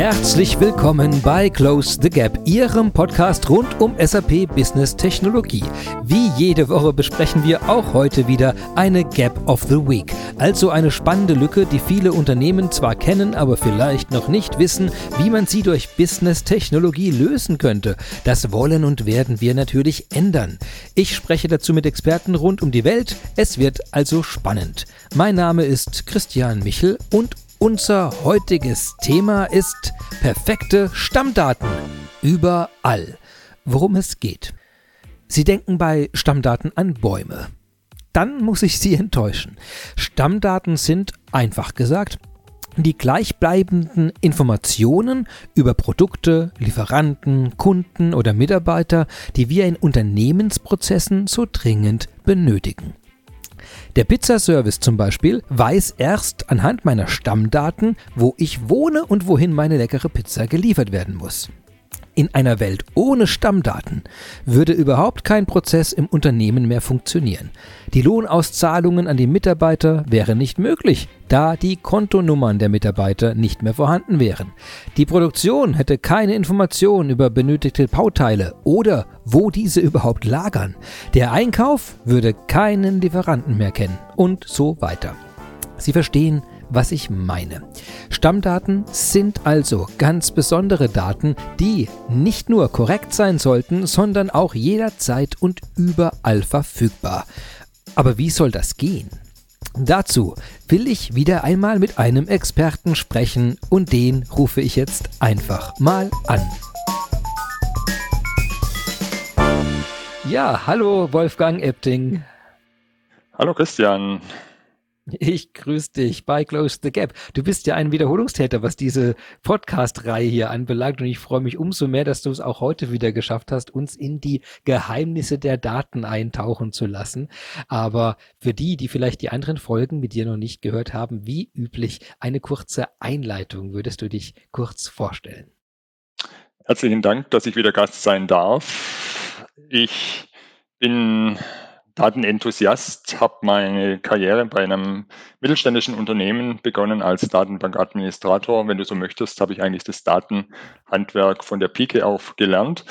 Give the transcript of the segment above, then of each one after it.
Herzlich willkommen bei Close the Gap, Ihrem Podcast rund um SAP Business Technologie. Wie jede Woche besprechen wir auch heute wieder eine Gap of the Week, also eine spannende Lücke, die viele Unternehmen zwar kennen, aber vielleicht noch nicht wissen, wie man sie durch Business Technologie lösen könnte. Das wollen und werden wir natürlich ändern. Ich spreche dazu mit Experten rund um die Welt. Es wird also spannend. Mein Name ist Christian Michel und unser heutiges Thema ist perfekte Stammdaten. Überall. Worum es geht. Sie denken bei Stammdaten an Bäume. Dann muss ich Sie enttäuschen. Stammdaten sind, einfach gesagt, die gleichbleibenden Informationen über Produkte, Lieferanten, Kunden oder Mitarbeiter, die wir in Unternehmensprozessen so dringend benötigen. Der Pizzaservice zum Beispiel weiß erst anhand meiner Stammdaten, wo ich wohne und wohin meine leckere Pizza geliefert werden muss. In einer Welt ohne Stammdaten würde überhaupt kein Prozess im Unternehmen mehr funktionieren. Die Lohnauszahlungen an die Mitarbeiter wären nicht möglich, da die Kontonummern der Mitarbeiter nicht mehr vorhanden wären. Die Produktion hätte keine Informationen über benötigte Bauteile oder wo diese überhaupt lagern. Der Einkauf würde keinen Lieferanten mehr kennen und so weiter. Sie verstehen, was ich meine. Stammdaten sind also ganz besondere Daten, die nicht nur korrekt sein sollten, sondern auch jederzeit und überall verfügbar. Aber wie soll das gehen? Dazu will ich wieder einmal mit einem Experten sprechen und den rufe ich jetzt einfach mal an. Ja, hallo Wolfgang Epting. Hallo Christian. Ich grüße dich bei Close the Gap. Du bist ja ein Wiederholungstäter, was diese Podcast-Reihe hier anbelangt. Und ich freue mich umso mehr, dass du es auch heute wieder geschafft hast, uns in die Geheimnisse der Daten eintauchen zu lassen. Aber für die, die vielleicht die anderen Folgen mit dir noch nicht gehört haben, wie üblich eine kurze Einleitung. Würdest du dich kurz vorstellen? Herzlichen Dank, dass ich wieder Gast sein darf. Ich bin Datenenthusiast, habe meine Karriere bei einem mittelständischen Unternehmen begonnen als Datenbankadministrator. Wenn du so möchtest, habe ich eigentlich das Datenhandwerk von der Pike auf gelernt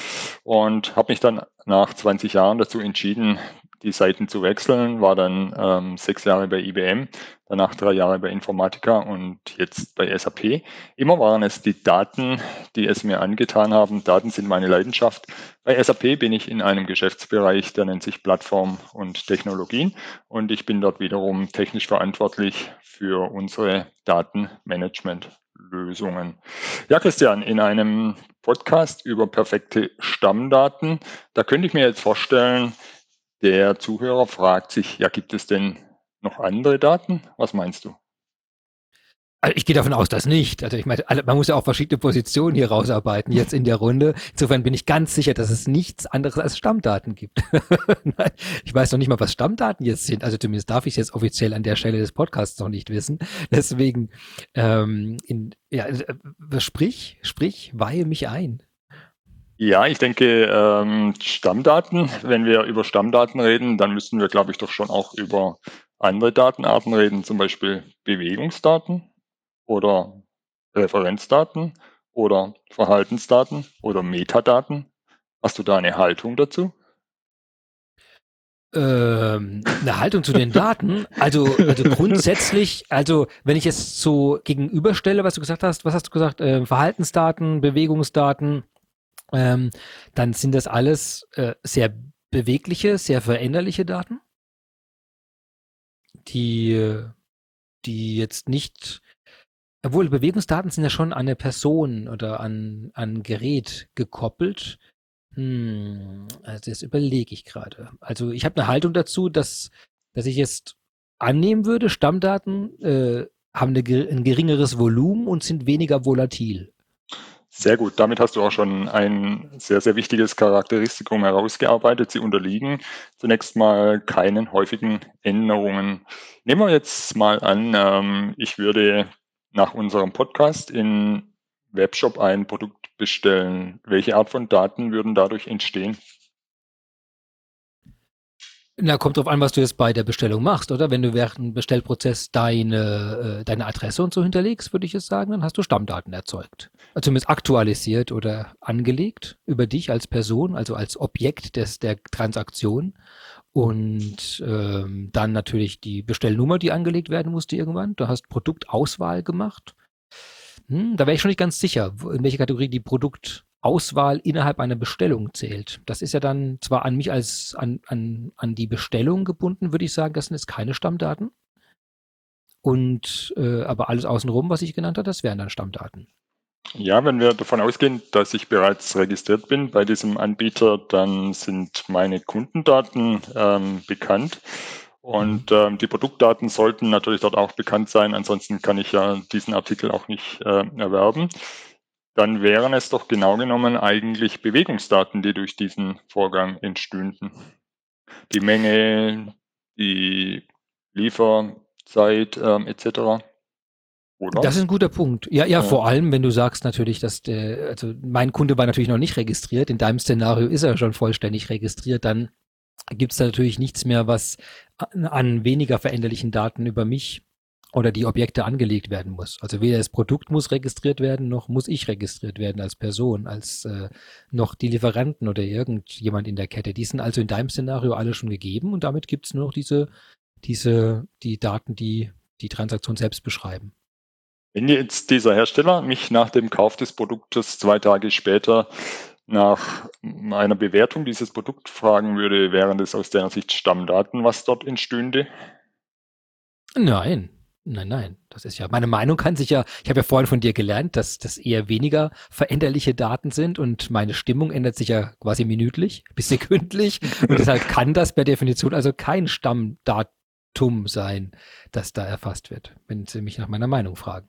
und habe mich dann nach 20 Jahren dazu entschieden, die Seiten zu wechseln, war dann ähm, sechs Jahre bei IBM, danach drei Jahre bei Informatica und jetzt bei SAP. Immer waren es die Daten, die es mir angetan haben. Daten sind meine Leidenschaft. Bei SAP bin ich in einem Geschäftsbereich, der nennt sich Plattform und Technologien und ich bin dort wiederum technisch verantwortlich für unsere Datenmanagement-Lösungen. Ja, Christian, in einem Podcast über perfekte Stammdaten, da könnte ich mir jetzt vorstellen, der Zuhörer fragt sich, ja, gibt es denn noch andere Daten? Was meinst du? Also ich gehe davon aus, dass nicht. Also ich meine, man muss ja auch verschiedene Positionen hier rausarbeiten jetzt in der Runde. Insofern bin ich ganz sicher, dass es nichts anderes als Stammdaten gibt. ich weiß noch nicht mal, was Stammdaten jetzt sind. Also zumindest darf ich es jetzt offiziell an der Stelle des Podcasts noch nicht wissen. Deswegen, ähm, in, ja, äh, sprich, sprich, weihe mich ein. Ja, ich denke, ähm, Stammdaten, wenn wir über Stammdaten reden, dann müssen wir, glaube ich, doch schon auch über andere Datenarten reden, zum Beispiel Bewegungsdaten oder Referenzdaten oder Verhaltensdaten oder Metadaten. Hast du da eine Haltung dazu? Ähm, eine Haltung zu den Daten. Also, also grundsätzlich, also wenn ich jetzt so gegenüberstelle, was du gesagt hast, was hast du gesagt? Äh, Verhaltensdaten, Bewegungsdaten, ähm, dann sind das alles äh, sehr bewegliche, sehr veränderliche Daten, die, die jetzt nicht, obwohl Bewegungsdaten sind ja schon an eine Person oder an, ein Gerät gekoppelt. Hm, also das überlege ich gerade. Also ich habe eine Haltung dazu, dass, dass ich jetzt annehmen würde, Stammdaten äh, haben eine, ein geringeres Volumen und sind weniger volatil. Sehr gut. Damit hast du auch schon ein sehr, sehr wichtiges Charakteristikum herausgearbeitet. Sie unterliegen zunächst mal keinen häufigen Änderungen. Nehmen wir jetzt mal an, ähm, ich würde nach unserem Podcast in Webshop ein Produkt bestellen. Welche Art von Daten würden dadurch entstehen? Na, kommt drauf an, was du jetzt bei der Bestellung machst, oder? Wenn du während dem Bestellprozess deine, äh, deine Adresse und so hinterlegst, würde ich es sagen, dann hast du Stammdaten erzeugt. Also zumindest aktualisiert oder angelegt über dich als Person, also als Objekt des, der Transaktion. Und ähm, dann natürlich die Bestellnummer, die angelegt werden musste irgendwann. Du hast Produktauswahl gemacht. Hm, da wäre ich schon nicht ganz sicher, in welche Kategorie die Produkt Auswahl innerhalb einer Bestellung zählt. Das ist ja dann zwar an mich als an, an, an die Bestellung gebunden, würde ich sagen, das sind jetzt keine Stammdaten. Und äh, aber alles außenrum, was ich genannt habe, das wären dann Stammdaten. Ja, wenn wir davon ausgehen, dass ich bereits registriert bin bei diesem Anbieter, dann sind meine Kundendaten ähm, bekannt. Und mhm. ähm, die Produktdaten sollten natürlich dort auch bekannt sein, ansonsten kann ich ja diesen Artikel auch nicht äh, erwerben dann wären es doch genau genommen eigentlich Bewegungsdaten, die durch diesen Vorgang entstünden. Die Menge, die Lieferzeit ähm, etc. Oder? Das ist ein guter Punkt. Ja, ja, ja, vor allem, wenn du sagst natürlich, dass der, also mein Kunde war natürlich noch nicht registriert. In deinem Szenario ist er schon vollständig registriert. Dann gibt es da natürlich nichts mehr, was an weniger veränderlichen Daten über mich oder die Objekte angelegt werden muss. Also weder das Produkt muss registriert werden, noch muss ich registriert werden als Person, als äh, noch die Lieferanten oder irgendjemand in der Kette. Die sind also in deinem Szenario alle schon gegeben und damit gibt es nur noch diese, diese, die Daten, die die Transaktion selbst beschreiben. Wenn jetzt dieser Hersteller mich nach dem Kauf des Produktes zwei Tage später nach einer Bewertung dieses Produkts fragen würde, wären das aus deiner Sicht Stammdaten, was dort entstünde? Nein, Nein, nein, das ist ja, meine Meinung kann sich ja, ich habe ja vorhin von dir gelernt, dass das eher weniger veränderliche Daten sind und meine Stimmung ändert sich ja quasi minütlich bis sekündlich und deshalb kann das per Definition also kein Stammdatum sein, das da erfasst wird, wenn Sie mich nach meiner Meinung fragen.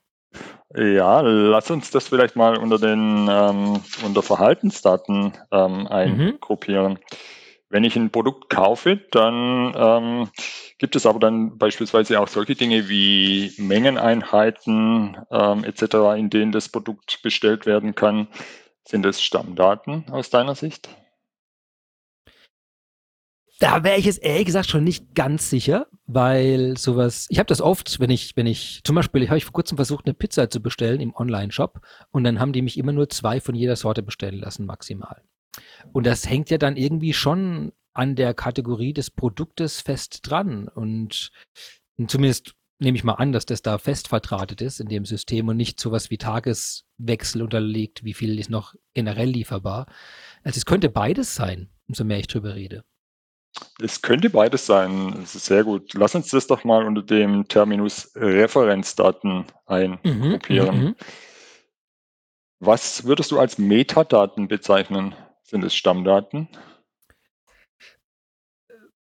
Ja, lass uns das vielleicht mal unter den ähm, unter Verhaltensdaten ähm, mhm. eingruppieren. Mhm. Wenn ich ein Produkt kaufe, dann ähm, gibt es aber dann beispielsweise auch solche Dinge wie Mengeneinheiten ähm, etc., in denen das Produkt bestellt werden kann. Sind das Stammdaten aus deiner Sicht? Da wäre ich jetzt ehrlich gesagt schon nicht ganz sicher, weil sowas, ich habe das oft, wenn ich, wenn ich, zum Beispiel, habe ich vor kurzem versucht, eine Pizza zu bestellen im Online-Shop und dann haben die mich immer nur zwei von jeder Sorte bestellen lassen, maximal. Und das hängt ja dann irgendwie schon an der Kategorie des Produktes fest dran. Und zumindest nehme ich mal an, dass das da fest vertratet ist in dem System und nicht sowas wie Tageswechsel unterlegt, wie viel ist noch generell lieferbar. Also es könnte beides sein, umso mehr ich drüber rede. Es könnte beides sein. Das ist sehr gut. Lass uns das doch mal unter dem Terminus Referenzdaten eingruppieren. Mhm, mhm, mhm. Was würdest du als Metadaten bezeichnen? Sind es Stammdaten?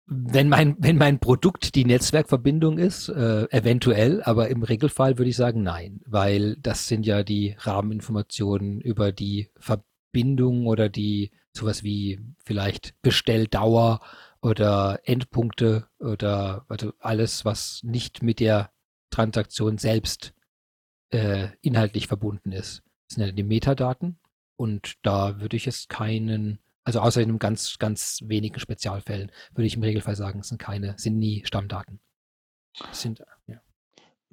Wenn mein, wenn mein Produkt die Netzwerkverbindung ist, äh, eventuell, aber im Regelfall würde ich sagen nein, weil das sind ja die Rahmeninformationen über die Verbindung oder die sowas wie vielleicht Bestelldauer oder Endpunkte oder also alles, was nicht mit der Transaktion selbst äh, inhaltlich verbunden ist. Das sind ja die Metadaten und da würde ich es keinen, also außer in ganz, ganz wenigen Spezialfällen, würde ich im Regelfall sagen, es sind keine, sind nie Stammdaten. Das sind, ja.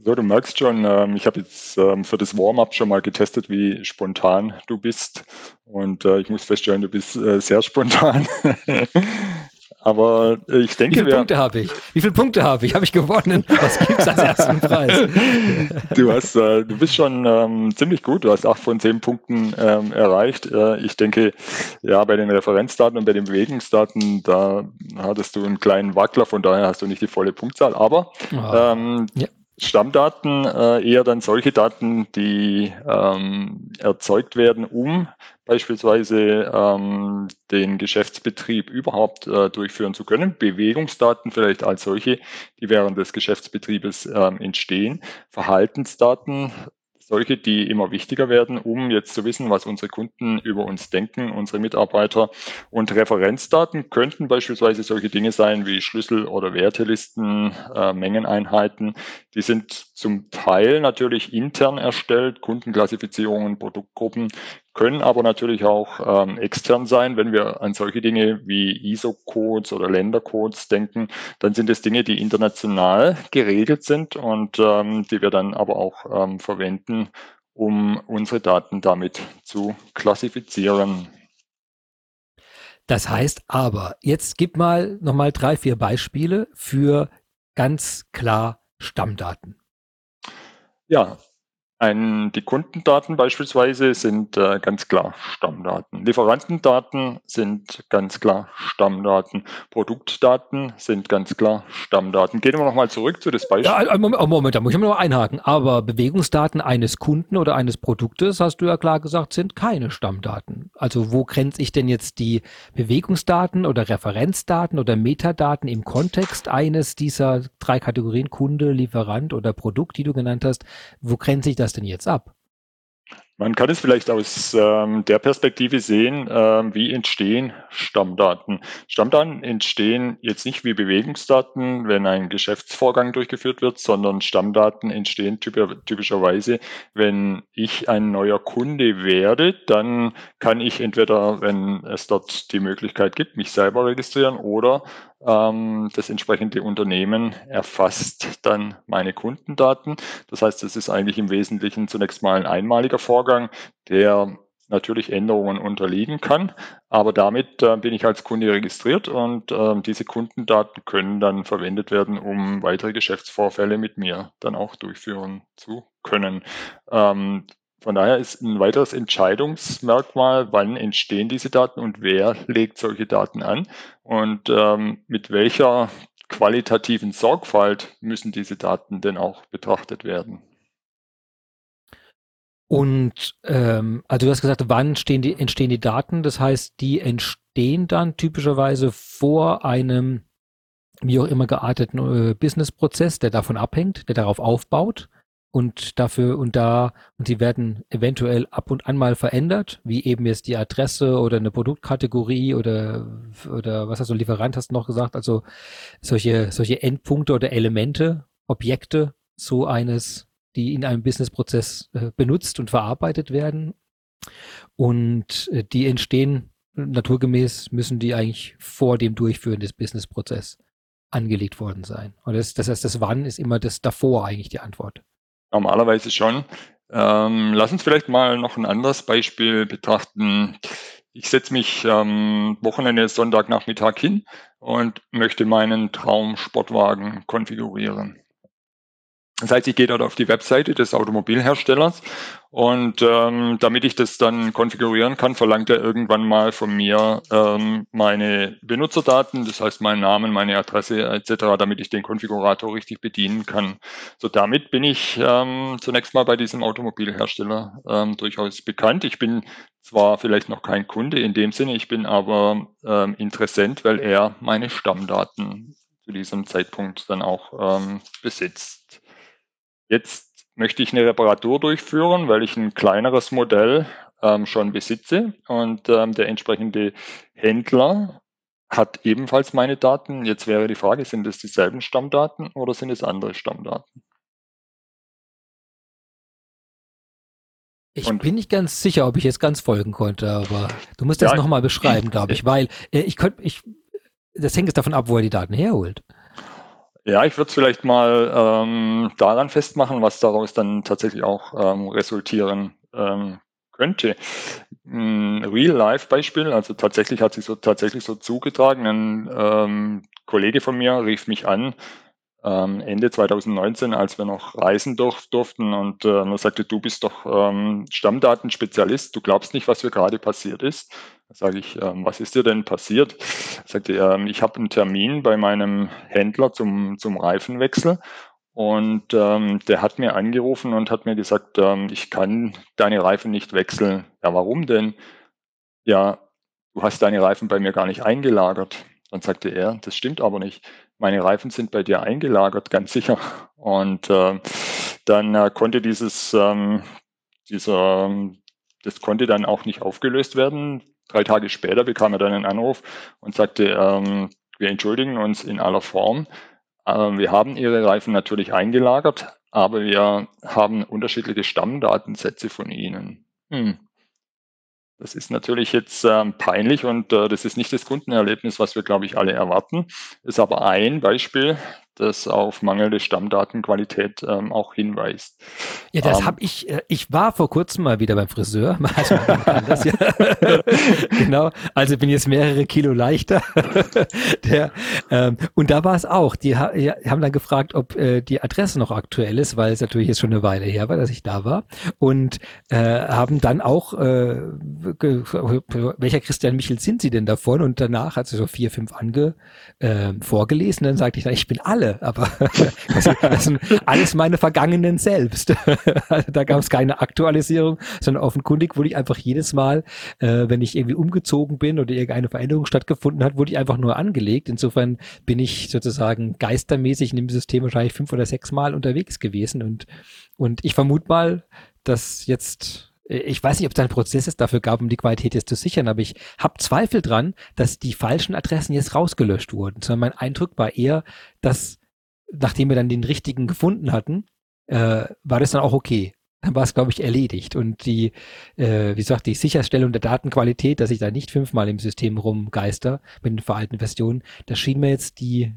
So, du merkst schon, ähm, ich habe jetzt ähm, für das Warm-up schon mal getestet, wie spontan du bist. Und äh, ich muss feststellen, du bist äh, sehr spontan. Aber ich denke, Wie viele Punkte habe ich? Wie viele Punkte habe ich? Habe ich gewonnen? Was gibt es als ersten Preis? Du hast, äh, du bist schon ähm, ziemlich gut. Du hast acht von zehn Punkten ähm, erreicht. Äh, ich denke, ja, bei den Referenzdaten und bei den Bewegungsdaten, da hattest du einen kleinen Wackler. Von daher hast du nicht die volle Punktzahl. Aber oh. ähm, ja. Stammdaten äh, eher dann solche Daten, die ähm, erzeugt werden, um beispielsweise ähm, den Geschäftsbetrieb überhaupt äh, durchführen zu können. Bewegungsdaten vielleicht als solche, die während des Geschäftsbetriebes ähm, entstehen. Verhaltensdaten solche, die immer wichtiger werden, um jetzt zu wissen, was unsere Kunden über uns denken, unsere Mitarbeiter. Und Referenzdaten könnten beispielsweise solche Dinge sein wie Schlüssel- oder Wertelisten, äh, Mengeneinheiten. Die sind zum Teil natürlich intern erstellt, Kundenklassifizierungen, Produktgruppen können aber natürlich auch ähm, extern sein. Wenn wir an solche Dinge wie ISO-Codes oder Ländercodes denken, dann sind es Dinge, die international geregelt sind und ähm, die wir dann aber auch ähm, verwenden, um unsere Daten damit zu klassifizieren. Das heißt aber, jetzt gib mal nochmal drei, vier Beispiele für ganz klar Stammdaten. Ja, ein, die Kundendaten beispielsweise sind äh, ganz klar Stammdaten. Lieferantendaten sind ganz klar Stammdaten. Produktdaten sind ganz klar Stammdaten. Gehen wir nochmal zurück zu das Beispiel. Ja, Moment, Moment, da muss ich mal einhaken. Aber Bewegungsdaten eines Kunden oder eines Produktes, hast du ja klar gesagt, sind keine Stammdaten. Also wo grenze ich denn jetzt die Bewegungsdaten oder Referenzdaten oder Metadaten im Kontext eines dieser drei Kategorien Kunde, Lieferant oder Produkt, die du genannt hast? Wo grenze ich das das denn jetzt ab? Man kann es vielleicht aus ähm, der Perspektive sehen, ähm, wie entstehen Stammdaten. Stammdaten entstehen jetzt nicht wie Bewegungsdaten, wenn ein Geschäftsvorgang durchgeführt wird, sondern Stammdaten entstehen typischerweise, wenn ich ein neuer Kunde werde, dann kann ich entweder, wenn es dort die Möglichkeit gibt, mich selber registrieren oder das entsprechende Unternehmen erfasst dann meine Kundendaten. Das heißt, es ist eigentlich im Wesentlichen zunächst mal ein einmaliger Vorgang, der natürlich Änderungen unterliegen kann. Aber damit äh, bin ich als Kunde registriert und äh, diese Kundendaten können dann verwendet werden, um weitere Geschäftsvorfälle mit mir dann auch durchführen zu können. Ähm, von daher ist ein weiteres Entscheidungsmerkmal, wann entstehen diese Daten und wer legt solche Daten an und ähm, mit welcher qualitativen Sorgfalt müssen diese Daten denn auch betrachtet werden. Und ähm, also du hast gesagt, wann die, entstehen die Daten? Das heißt, die entstehen dann typischerweise vor einem wie auch immer gearteten äh, Businessprozess, der davon abhängt, der darauf aufbaut und dafür und da und die werden eventuell ab und an mal verändert, wie eben jetzt die Adresse oder eine Produktkategorie oder oder was hast du Lieferant hast du noch gesagt, also solche solche Endpunkte oder Elemente, Objekte so eines, die in einem Businessprozess äh, benutzt und verarbeitet werden und äh, die entstehen naturgemäß müssen die eigentlich vor dem Durchführen des Businessprozesses angelegt worden sein. Und das, das heißt, das Wann ist immer das davor eigentlich die Antwort. Normalerweise schon. Ähm, lass uns vielleicht mal noch ein anderes Beispiel betrachten. Ich setze mich ähm, Wochenende Sonntagnachmittag hin und möchte meinen Traumsportwagen konfigurieren. Das heißt, ich gehe dort auf die Webseite des Automobilherstellers und ähm, damit ich das dann konfigurieren kann, verlangt er irgendwann mal von mir ähm, meine Benutzerdaten, das heißt meinen Namen, meine Adresse etc., damit ich den Konfigurator richtig bedienen kann. So damit bin ich ähm, zunächst mal bei diesem Automobilhersteller ähm, durchaus bekannt. Ich bin zwar vielleicht noch kein Kunde in dem Sinne, ich bin aber ähm, Interessent, weil er meine Stammdaten zu diesem Zeitpunkt dann auch ähm, besitzt. Jetzt möchte ich eine Reparatur durchführen, weil ich ein kleineres Modell ähm, schon besitze und ähm, der entsprechende Händler hat ebenfalls meine Daten. Jetzt wäre die Frage, sind es dieselben Stammdaten oder sind es andere Stammdaten? Ich und bin nicht ganz sicher, ob ich jetzt ganz folgen konnte, aber du musst das ja, nochmal beschreiben, glaube ich, weil äh, ich könnte, ich, das hängt jetzt davon ab, wo er die Daten herholt. Ja, ich würde es vielleicht mal ähm, daran festmachen, was daraus dann tatsächlich auch ähm, resultieren ähm, könnte. Ein Real-Life-Beispiel, also tatsächlich hat sich so tatsächlich so zugetragen. Ein ähm, Kollege von mir rief mich an ähm, Ende 2019, als wir noch reisen durf, durften und äh, sagte, du bist doch ähm, Stammdatenspezialist, du glaubst nicht, was hier gerade passiert ist. Sage ich, ähm, was ist dir denn passiert? Er sagte, ähm, ich habe einen Termin bei meinem Händler zum, zum Reifenwechsel und ähm, der hat mir angerufen und hat mir gesagt, ähm, ich kann deine Reifen nicht wechseln. Ja, warum denn? Ja, du hast deine Reifen bei mir gar nicht eingelagert. Dann sagte er, das stimmt aber nicht meine Reifen sind bei dir eingelagert, ganz sicher. Und äh, dann äh, konnte dieses, ähm, dieser, das konnte dann auch nicht aufgelöst werden. Drei Tage später bekam er dann einen Anruf und sagte, ähm, wir entschuldigen uns in aller Form. Äh, wir haben Ihre Reifen natürlich eingelagert, aber wir haben unterschiedliche Stammdatensätze von Ihnen. Hm. Das ist natürlich jetzt ähm, peinlich und äh, das ist nicht das Kundenerlebnis, was wir, glaube ich, alle erwarten. Ist aber ein Beispiel, das auf mangelnde Stammdatenqualität ähm, auch hinweist. Ja, das ähm, habe ich, äh, ich war vor kurzem mal wieder beim Friseur. Also, das, ja. genau, also bin jetzt mehrere Kilo leichter. Der, ähm, und da war es auch, die, ha, haben dann gefragt, ob äh, die Adresse noch aktuell ist, weil es natürlich jetzt schon eine Weile her war, dass ich da war. Und äh, haben dann auch, äh, welcher Christian Michel sind Sie denn davon? Und danach hat sie so vier, fünf ange äh, vorgelesen. Dann sagte ich, na, ich bin alle, aber das sind alles meine Vergangenen selbst. da gab es keine Aktualisierung, sondern offenkundig wurde ich einfach jedes Mal, äh, wenn ich irgendwie umgezogen bin oder irgendeine Veränderung stattgefunden hat, wurde ich einfach nur angelegt. Insofern bin ich sozusagen geistermäßig in dem System wahrscheinlich fünf oder sechs Mal unterwegs gewesen und, und ich vermute mal, dass jetzt ich weiß nicht, ob es einen Prozess dafür gab, um die Qualität jetzt zu sichern, aber ich habe Zweifel dran, dass die falschen Adressen jetzt rausgelöscht wurden. Sondern mein Eindruck war eher, dass nachdem wir dann den richtigen gefunden hatten, äh, war das dann auch okay. Dann war es, glaube ich, erledigt. Und die, äh, wie gesagt, die Sicherstellung der Datenqualität, dass ich da nicht fünfmal im System rumgeister mit den veralteten Versionen, das schien mir jetzt die,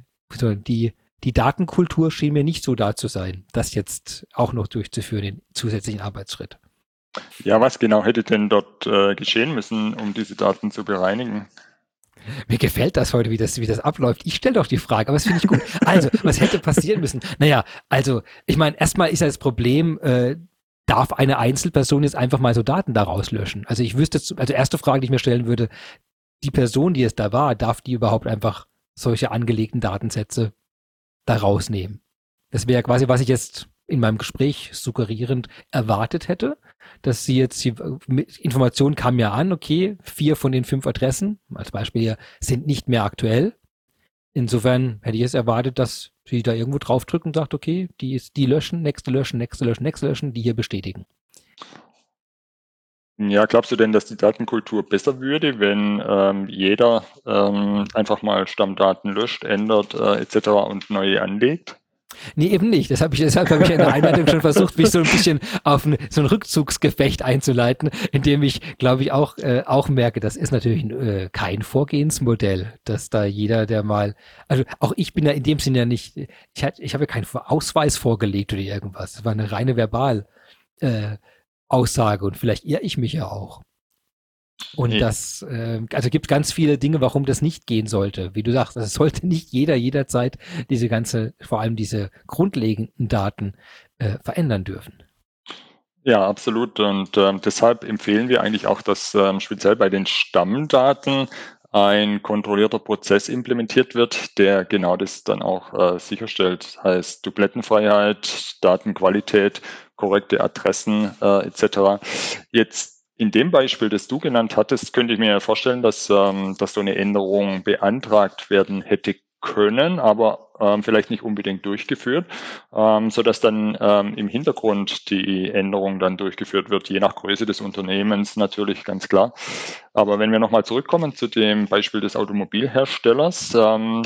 die die Datenkultur schien mir nicht so da zu sein, das jetzt auch noch durchzuführen, den zusätzlichen Arbeitsschritt. Ja, was genau hätte denn dort äh, geschehen müssen, um diese Daten zu bereinigen? Mir gefällt das heute, wie das, wie das abläuft. Ich stelle doch die Frage, aber das finde ich gut. Also, was hätte passieren müssen? Naja, also, ich meine, erstmal ist ja das Problem, äh, darf eine Einzelperson jetzt einfach mal so Daten daraus löschen? Also ich wüsste, also erste Frage, die ich mir stellen würde, die Person, die es da war, darf die überhaupt einfach solche angelegten Datensätze da rausnehmen? Das wäre quasi, was ich jetzt in meinem Gespräch suggerierend erwartet hätte, dass sie jetzt die Information kam ja an, okay, vier von den fünf Adressen, als Beispiel hier, sind nicht mehr aktuell. Insofern hätte ich es erwartet, dass sie da irgendwo draufdrücken und sagt, okay, die ist die löschen, nächste löschen, nächste löschen, nächste löschen, die hier bestätigen. Ja, glaubst du denn, dass die Datenkultur besser würde, wenn ähm, jeder ähm, einfach mal Stammdaten löscht, ändert äh, etc. und neue anlegt? Nee, eben nicht. Das hab ich, deshalb habe ich in der Einleitung schon versucht, mich so ein bisschen auf ein, so ein Rückzugsgefecht einzuleiten, indem ich, glaube ich, auch, äh, auch merke, das ist natürlich äh, kein Vorgehensmodell, dass da jeder, der mal, also auch ich bin ja in dem Sinne ja nicht, ich, hat, ich habe ja keinen Ausweis vorgelegt oder irgendwas. Das war eine reine Verbal. Äh, Aussage und vielleicht irre ich mich ja auch. Und nee. das, äh, also gibt ganz viele Dinge, warum das nicht gehen sollte. Wie du sagst, es sollte nicht jeder jederzeit diese ganze, vor allem diese grundlegenden Daten äh, verändern dürfen. Ja, absolut. Und äh, deshalb empfehlen wir eigentlich auch, dass ähm, speziell bei den Stammdaten ein kontrollierter Prozess implementiert wird, der genau das dann auch äh, sicherstellt. Heißt Duplettenfreiheit, Datenqualität, korrekte Adressen äh, etc. Jetzt in dem Beispiel, das du genannt hattest, könnte ich mir vorstellen, dass, ähm, dass so eine Änderung beantragt werden hätte können, aber ähm, vielleicht nicht unbedingt durchgeführt, ähm, so dass dann ähm, im Hintergrund die Änderung dann durchgeführt wird, je nach Größe des Unternehmens natürlich ganz klar. Aber wenn wir nochmal zurückkommen zu dem Beispiel des Automobilherstellers, ähm,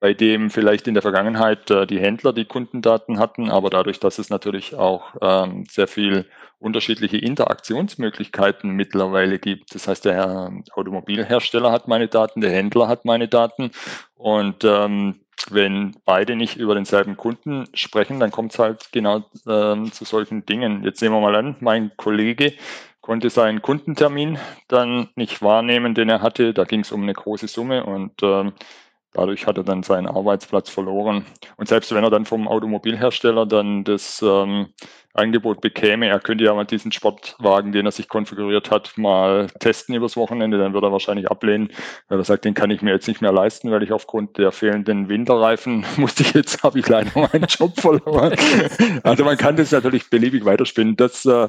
bei dem vielleicht in der Vergangenheit äh, die Händler die Kundendaten hatten, aber dadurch, dass es natürlich auch ähm, sehr viel unterschiedliche Interaktionsmöglichkeiten mittlerweile gibt. Das heißt, der Automobilhersteller hat meine Daten, der Händler hat meine Daten und ähm, wenn beide nicht über denselben Kunden sprechen, dann kommt es halt genau ähm, zu solchen Dingen. Jetzt nehmen wir mal an, mein Kollege konnte seinen Kundentermin dann nicht wahrnehmen, den er hatte. Da ging es um eine große Summe und ähm, Dadurch hat er dann seinen Arbeitsplatz verloren. Und selbst wenn er dann vom Automobilhersteller dann das ähm, Angebot bekäme, er könnte ja mal diesen Sportwagen, den er sich konfiguriert hat, mal testen übers Wochenende, dann würde er wahrscheinlich ablehnen, weil er sagt, den kann ich mir jetzt nicht mehr leisten, weil ich aufgrund der fehlenden Winterreifen musste ich jetzt, habe ich leider meinen Job verloren. also man kann das natürlich beliebig weiterspinnen. Das, äh,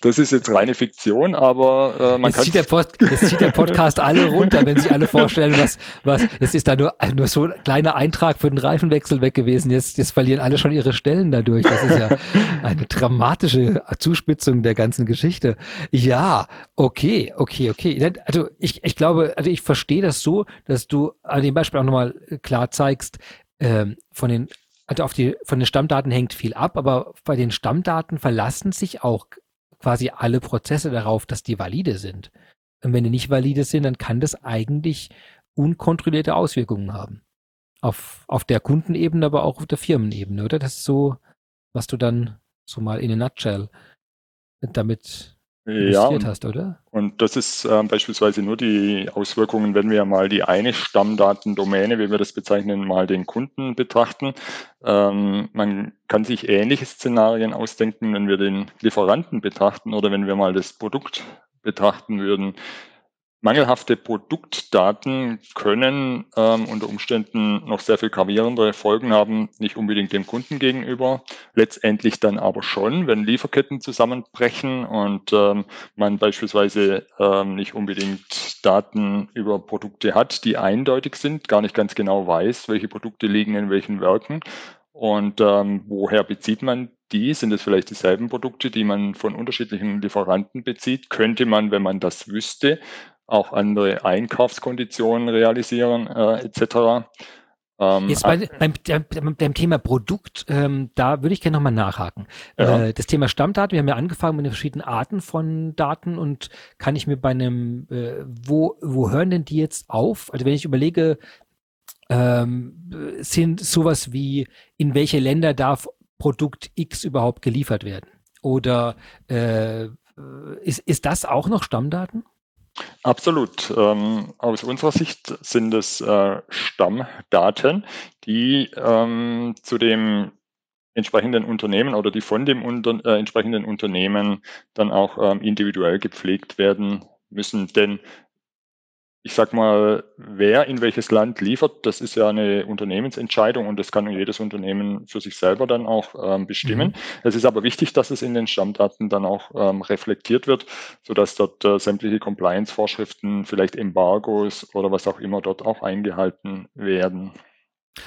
das ist jetzt reine Fiktion, aber äh, man jetzt kann. Zieht der Post, jetzt zieht der Podcast alle runter, wenn sich alle vorstellen, was, was, jetzt ist da nur, nur so ein kleiner Eintrag für den Reifenwechsel weg gewesen. Jetzt, jetzt verlieren alle schon ihre Stellen dadurch. Das ist ja eine dramatische Zuspitzung der ganzen Geschichte. Ja, okay, okay, okay. Also ich, ich glaube, also ich verstehe das so, dass du an dem Beispiel auch nochmal klar zeigst, ähm, von den, also auf die, von den Stammdaten hängt viel ab, aber bei den Stammdaten verlassen sich auch quasi alle Prozesse darauf, dass die valide sind. Und wenn die nicht valide sind, dann kann das eigentlich unkontrollierte Auswirkungen haben. Auf, auf der Kundenebene, aber auch auf der Firmenebene, oder? Das ist so, was du dann so mal in a nutshell damit ja, hast, oder? Und das ist äh, beispielsweise nur die Auswirkungen, wenn wir mal die eine Stammdatendomäne, wie wir das bezeichnen, mal den Kunden betrachten. Ähm, man kann sich ähnliche Szenarien ausdenken, wenn wir den Lieferanten betrachten oder wenn wir mal das Produkt betrachten würden. Mangelhafte Produktdaten können ähm, unter Umständen noch sehr viel gravierendere Folgen haben, nicht unbedingt dem Kunden gegenüber, letztendlich dann aber schon, wenn Lieferketten zusammenbrechen und ähm, man beispielsweise ähm, nicht unbedingt Daten über Produkte hat, die eindeutig sind, gar nicht ganz genau weiß, welche Produkte liegen in welchen Werken und ähm, woher bezieht man die? Sind es vielleicht dieselben Produkte, die man von unterschiedlichen Lieferanten bezieht? Könnte man, wenn man das wüsste, auch andere Einkaufskonditionen realisieren äh, etc. Ähm, Jetzt bei, beim, beim, beim Thema Produkt, ähm, da würde ich gerne nochmal nachhaken. Ja. Äh, das Thema Stammdaten, wir haben ja angefangen mit den verschiedenen Arten von Daten und kann ich mir bei einem, äh, wo, wo hören denn die jetzt auf? Also wenn ich überlege, ähm, sind sowas wie, in welche Länder darf Produkt X überhaupt geliefert werden? Oder äh, ist, ist das auch noch Stammdaten? Absolut. Ähm, aus unserer Sicht sind es äh, Stammdaten, die ähm, zu dem entsprechenden Unternehmen oder die von dem unter, äh, entsprechenden Unternehmen dann auch ähm, individuell gepflegt werden müssen. Denn ich sag mal, wer in welches Land liefert, das ist ja eine Unternehmensentscheidung und das kann jedes Unternehmen für sich selber dann auch ähm, bestimmen. Mhm. Es ist aber wichtig, dass es in den Stammdaten dann auch ähm, reflektiert wird, sodass dort äh, sämtliche Compliance-Vorschriften, vielleicht Embargos oder was auch immer dort auch eingehalten werden.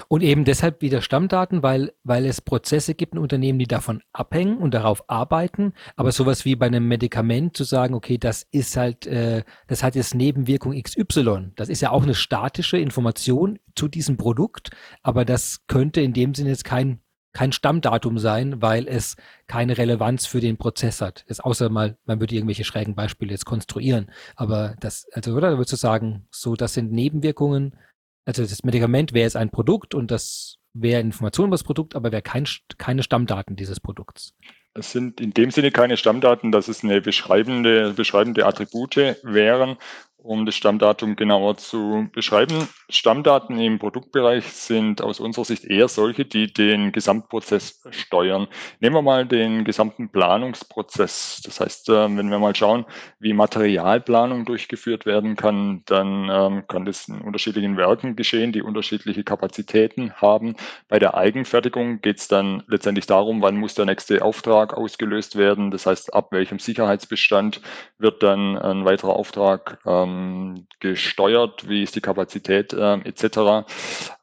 Und eben deshalb wieder Stammdaten, weil, weil es Prozesse gibt in Unternehmen, die davon abhängen und darauf arbeiten. Aber sowas wie bei einem Medikament zu sagen, okay, das ist halt, äh, das hat jetzt Nebenwirkung XY. Das ist ja auch eine statische Information zu diesem Produkt, aber das könnte in dem Sinne jetzt kein, kein Stammdatum sein, weil es keine Relevanz für den Prozess hat. Das außer mal, man würde irgendwelche schrägen Beispiele jetzt konstruieren. Aber das, also, oder würdest du sagen, so, das sind Nebenwirkungen, also das Medikament wäre jetzt ein Produkt und das wäre Information über das Produkt, aber wäre kein, keine Stammdaten dieses Produkts. Es sind in dem Sinne keine Stammdaten, dass es eine beschreibende, beschreibende Attribute wären, um das Stammdatum genauer zu beschreiben. Stammdaten im Produktbereich sind aus unserer Sicht eher solche, die den Gesamtprozess steuern. Nehmen wir mal den gesamten Planungsprozess. Das heißt, äh, wenn wir mal schauen, wie Materialplanung durchgeführt werden kann, dann ähm, kann das in unterschiedlichen Werken geschehen, die unterschiedliche Kapazitäten haben. Bei der Eigenfertigung geht es dann letztendlich darum, wann muss der nächste Auftrag ausgelöst werden. Das heißt, ab welchem Sicherheitsbestand wird dann ein weiterer Auftrag ähm, ähm, gesteuert, wie ist die Kapazität äh, etc.,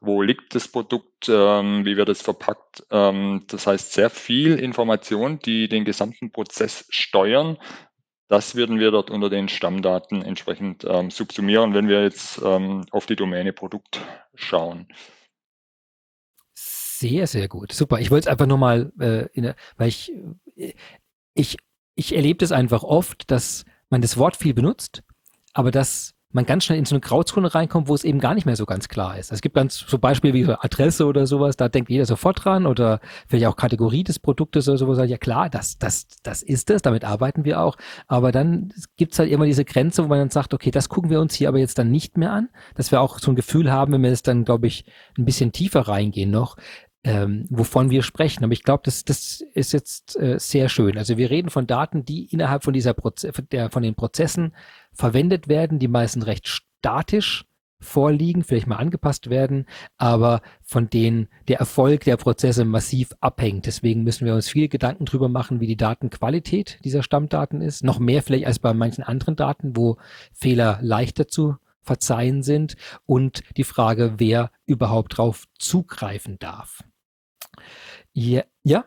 wo liegt das Produkt, ähm, wie wird es verpackt. Ähm, das heißt, sehr viel Information, die den gesamten Prozess steuern. Das würden wir dort unter den Stammdaten entsprechend ähm, subsumieren, wenn wir jetzt ähm, auf die Domäne Produkt schauen. Sehr, sehr gut. Super. Ich wollte es einfach nur mal, äh, weil ich, äh, ich, ich erlebe das einfach oft, dass man das Wort viel benutzt, aber dass man ganz schnell in so eine Grauzone reinkommt, wo es eben gar nicht mehr so ganz klar ist. Es gibt ganz so Beispiele wie Adresse oder sowas, da denkt jeder sofort dran oder vielleicht auch Kategorie des Produktes oder sowas. Ja klar, das, das, das ist es, damit arbeiten wir auch. Aber dann gibt es halt immer diese Grenze, wo man dann sagt, okay, das gucken wir uns hier aber jetzt dann nicht mehr an, dass wir auch so ein Gefühl haben, wenn wir es dann, glaube ich, ein bisschen tiefer reingehen noch, ähm, wovon wir sprechen. Aber ich glaube, das, das ist jetzt äh, sehr schön. Also wir reden von Daten, die innerhalb von dieser Proze der, von den Prozessen verwendet werden, die meistens recht statisch vorliegen, vielleicht mal angepasst werden, aber von denen der Erfolg der Prozesse massiv abhängt. Deswegen müssen wir uns viel Gedanken drüber machen, wie die Datenqualität dieser Stammdaten ist. Noch mehr vielleicht als bei manchen anderen Daten, wo Fehler leichter zu verzeihen sind und die Frage, wer überhaupt drauf zugreifen darf. Ja, ja?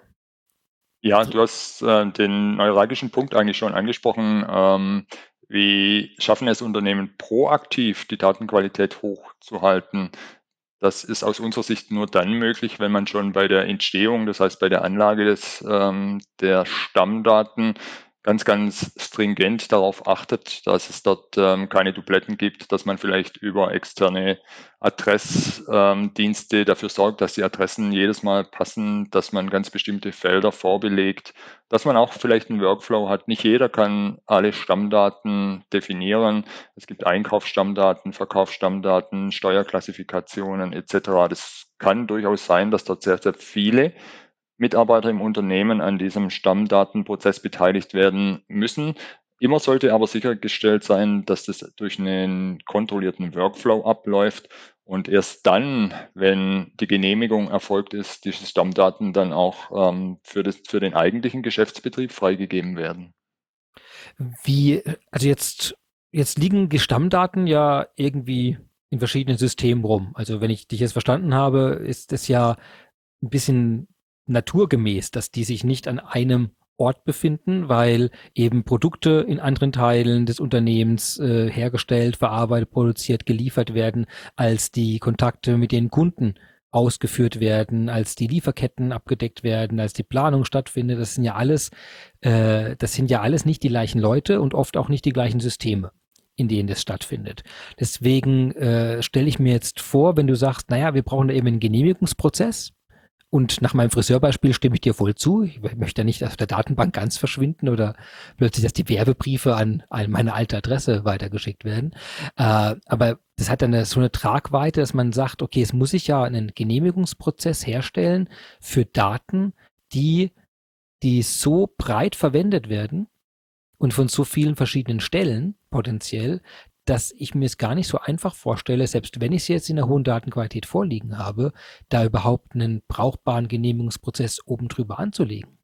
Ja, du hast äh, den neuralgischen Punkt eigentlich schon angesprochen. Ähm, wie schaffen es Unternehmen proaktiv, die Datenqualität hochzuhalten? Das ist aus unserer Sicht nur dann möglich, wenn man schon bei der Entstehung, das heißt bei der Anlage des, ähm, der Stammdaten, ganz, ganz stringent darauf achtet, dass es dort ähm, keine Dubletten gibt, dass man vielleicht über externe Adressdienste ähm, dafür sorgt, dass die Adressen jedes Mal passen, dass man ganz bestimmte Felder vorbelegt, dass man auch vielleicht einen Workflow hat. Nicht jeder kann alle Stammdaten definieren. Es gibt Einkaufsstammdaten, Verkaufsstammdaten, Steuerklassifikationen etc. Das kann durchaus sein, dass dort sehr, sehr viele Mitarbeiter im Unternehmen an diesem Stammdatenprozess beteiligt werden müssen. Immer sollte aber sichergestellt sein, dass das durch einen kontrollierten Workflow abläuft und erst dann, wenn die Genehmigung erfolgt ist, diese Stammdaten dann auch ähm, für, das, für den eigentlichen Geschäftsbetrieb freigegeben werden. Wie, also jetzt, jetzt liegen die Stammdaten ja irgendwie in verschiedenen Systemen rum. Also wenn ich dich jetzt verstanden habe, ist es ja ein bisschen naturgemäß, dass die sich nicht an einem Ort befinden, weil eben Produkte in anderen Teilen des Unternehmens äh, hergestellt, verarbeitet, produziert, geliefert werden, als die Kontakte mit den Kunden ausgeführt werden, als die Lieferketten abgedeckt werden, als die Planung stattfindet. Das sind ja alles, äh, das sind ja alles nicht die gleichen Leute und oft auch nicht die gleichen Systeme in denen das stattfindet. Deswegen äh, stelle ich mir jetzt vor, wenn du sagst, naja, wir brauchen da eben einen Genehmigungsprozess, und nach meinem Friseurbeispiel stimme ich dir voll zu. Ich möchte ja nicht aus der Datenbank ganz verschwinden oder plötzlich, dass die Werbebriefe an, meine alte Adresse weitergeschickt werden. Äh, aber das hat dann so eine Tragweite, dass man sagt, okay, es muss sich ja einen Genehmigungsprozess herstellen für Daten, die, die so breit verwendet werden und von so vielen verschiedenen Stellen potenziell, dass ich mir es gar nicht so einfach vorstelle, selbst wenn ich es jetzt in der hohen Datenqualität vorliegen habe, da überhaupt einen brauchbaren Genehmigungsprozess oben drüber anzulegen.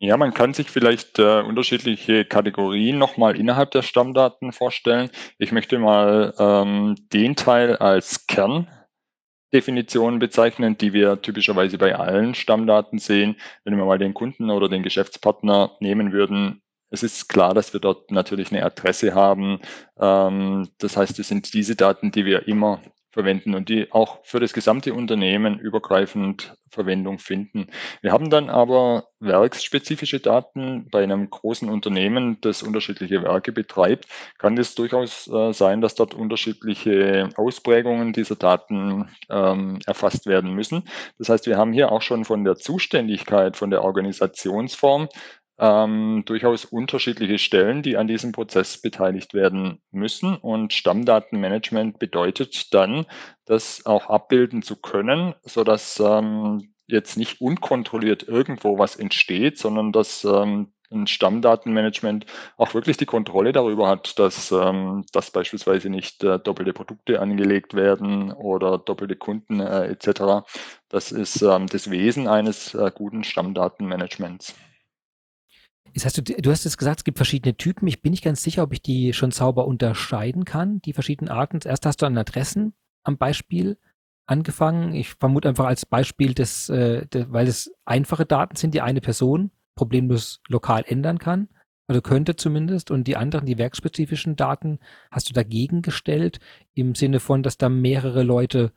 Ja, man kann sich vielleicht äh, unterschiedliche Kategorien nochmal innerhalb der Stammdaten vorstellen. Ich möchte mal ähm, den Teil als Kerndefinition bezeichnen, die wir typischerweise bei allen Stammdaten sehen. Wenn wir mal den Kunden oder den Geschäftspartner nehmen würden, es ist klar, dass wir dort natürlich eine Adresse haben. Ähm, das heißt, es sind diese Daten, die wir immer verwenden und die auch für das gesamte Unternehmen übergreifend Verwendung finden. Wir haben dann aber werksspezifische Daten. Bei einem großen Unternehmen, das unterschiedliche Werke betreibt, kann es durchaus äh, sein, dass dort unterschiedliche Ausprägungen dieser Daten ähm, erfasst werden müssen. Das heißt, wir haben hier auch schon von der Zuständigkeit, von der Organisationsform ähm, durchaus unterschiedliche Stellen, die an diesem Prozess beteiligt werden müssen. Und Stammdatenmanagement bedeutet dann, das auch abbilden zu können, sodass ähm, jetzt nicht unkontrolliert irgendwo was entsteht, sondern dass ähm, ein Stammdatenmanagement auch wirklich die Kontrolle darüber hat, dass, ähm, dass beispielsweise nicht äh, doppelte Produkte angelegt werden oder doppelte Kunden äh, etc. Das ist ähm, das Wesen eines äh, guten Stammdatenmanagements. Hast du, du hast jetzt gesagt, es gibt verschiedene Typen. Ich bin nicht ganz sicher, ob ich die schon sauber unterscheiden kann, die verschiedenen Arten. Erst hast du an Adressen am Beispiel angefangen. Ich vermute einfach als Beispiel, dass, äh, dass, weil es einfache Daten sind, die eine Person problemlos lokal ändern kann. Also könnte zumindest. Und die anderen, die werkspezifischen Daten, hast du dagegen gestellt, im Sinne von, dass da mehrere Leute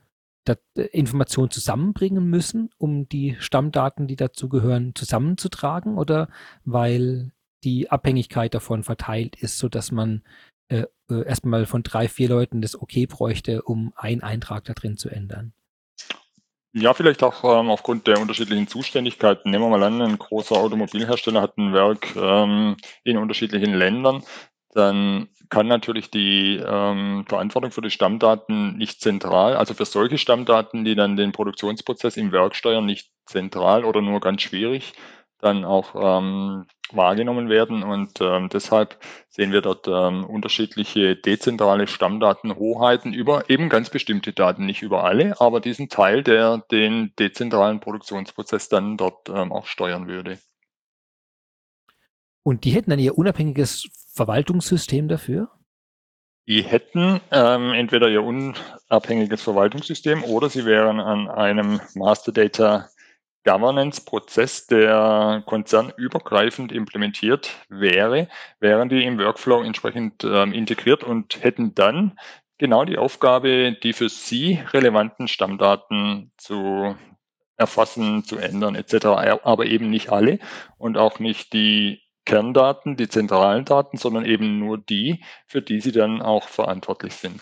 Informationen zusammenbringen müssen, um die Stammdaten, die dazugehören, zusammenzutragen oder weil die Abhängigkeit davon verteilt ist, so dass man äh, äh, erstmal von drei, vier Leuten das Okay bräuchte, um einen Eintrag da drin zu ändern? Ja, vielleicht auch ähm, aufgrund der unterschiedlichen Zuständigkeiten. Nehmen wir mal an, ein großer Automobilhersteller hat ein Werk ähm, in unterschiedlichen Ländern dann kann natürlich die ähm, Verantwortung für die Stammdaten nicht zentral, also für solche Stammdaten, die dann den Produktionsprozess im Werk steuern, nicht zentral oder nur ganz schwierig dann auch ähm, wahrgenommen werden. Und ähm, deshalb sehen wir dort ähm, unterschiedliche dezentrale Stammdatenhoheiten über eben ganz bestimmte Daten, nicht über alle, aber diesen Teil, der den dezentralen Produktionsprozess dann dort ähm, auch steuern würde. Und die hätten dann ihr unabhängiges Verwaltungssystem dafür? Die hätten ähm, entweder ihr unabhängiges Verwaltungssystem oder sie wären an einem Master Data Governance Prozess, der konzernübergreifend implementiert wäre, wären die im Workflow entsprechend ähm, integriert und hätten dann genau die Aufgabe, die für sie relevanten Stammdaten zu erfassen, zu ändern etc., aber eben nicht alle und auch nicht die Kerndaten, die zentralen Daten, sondern eben nur die, für die sie dann auch verantwortlich sind.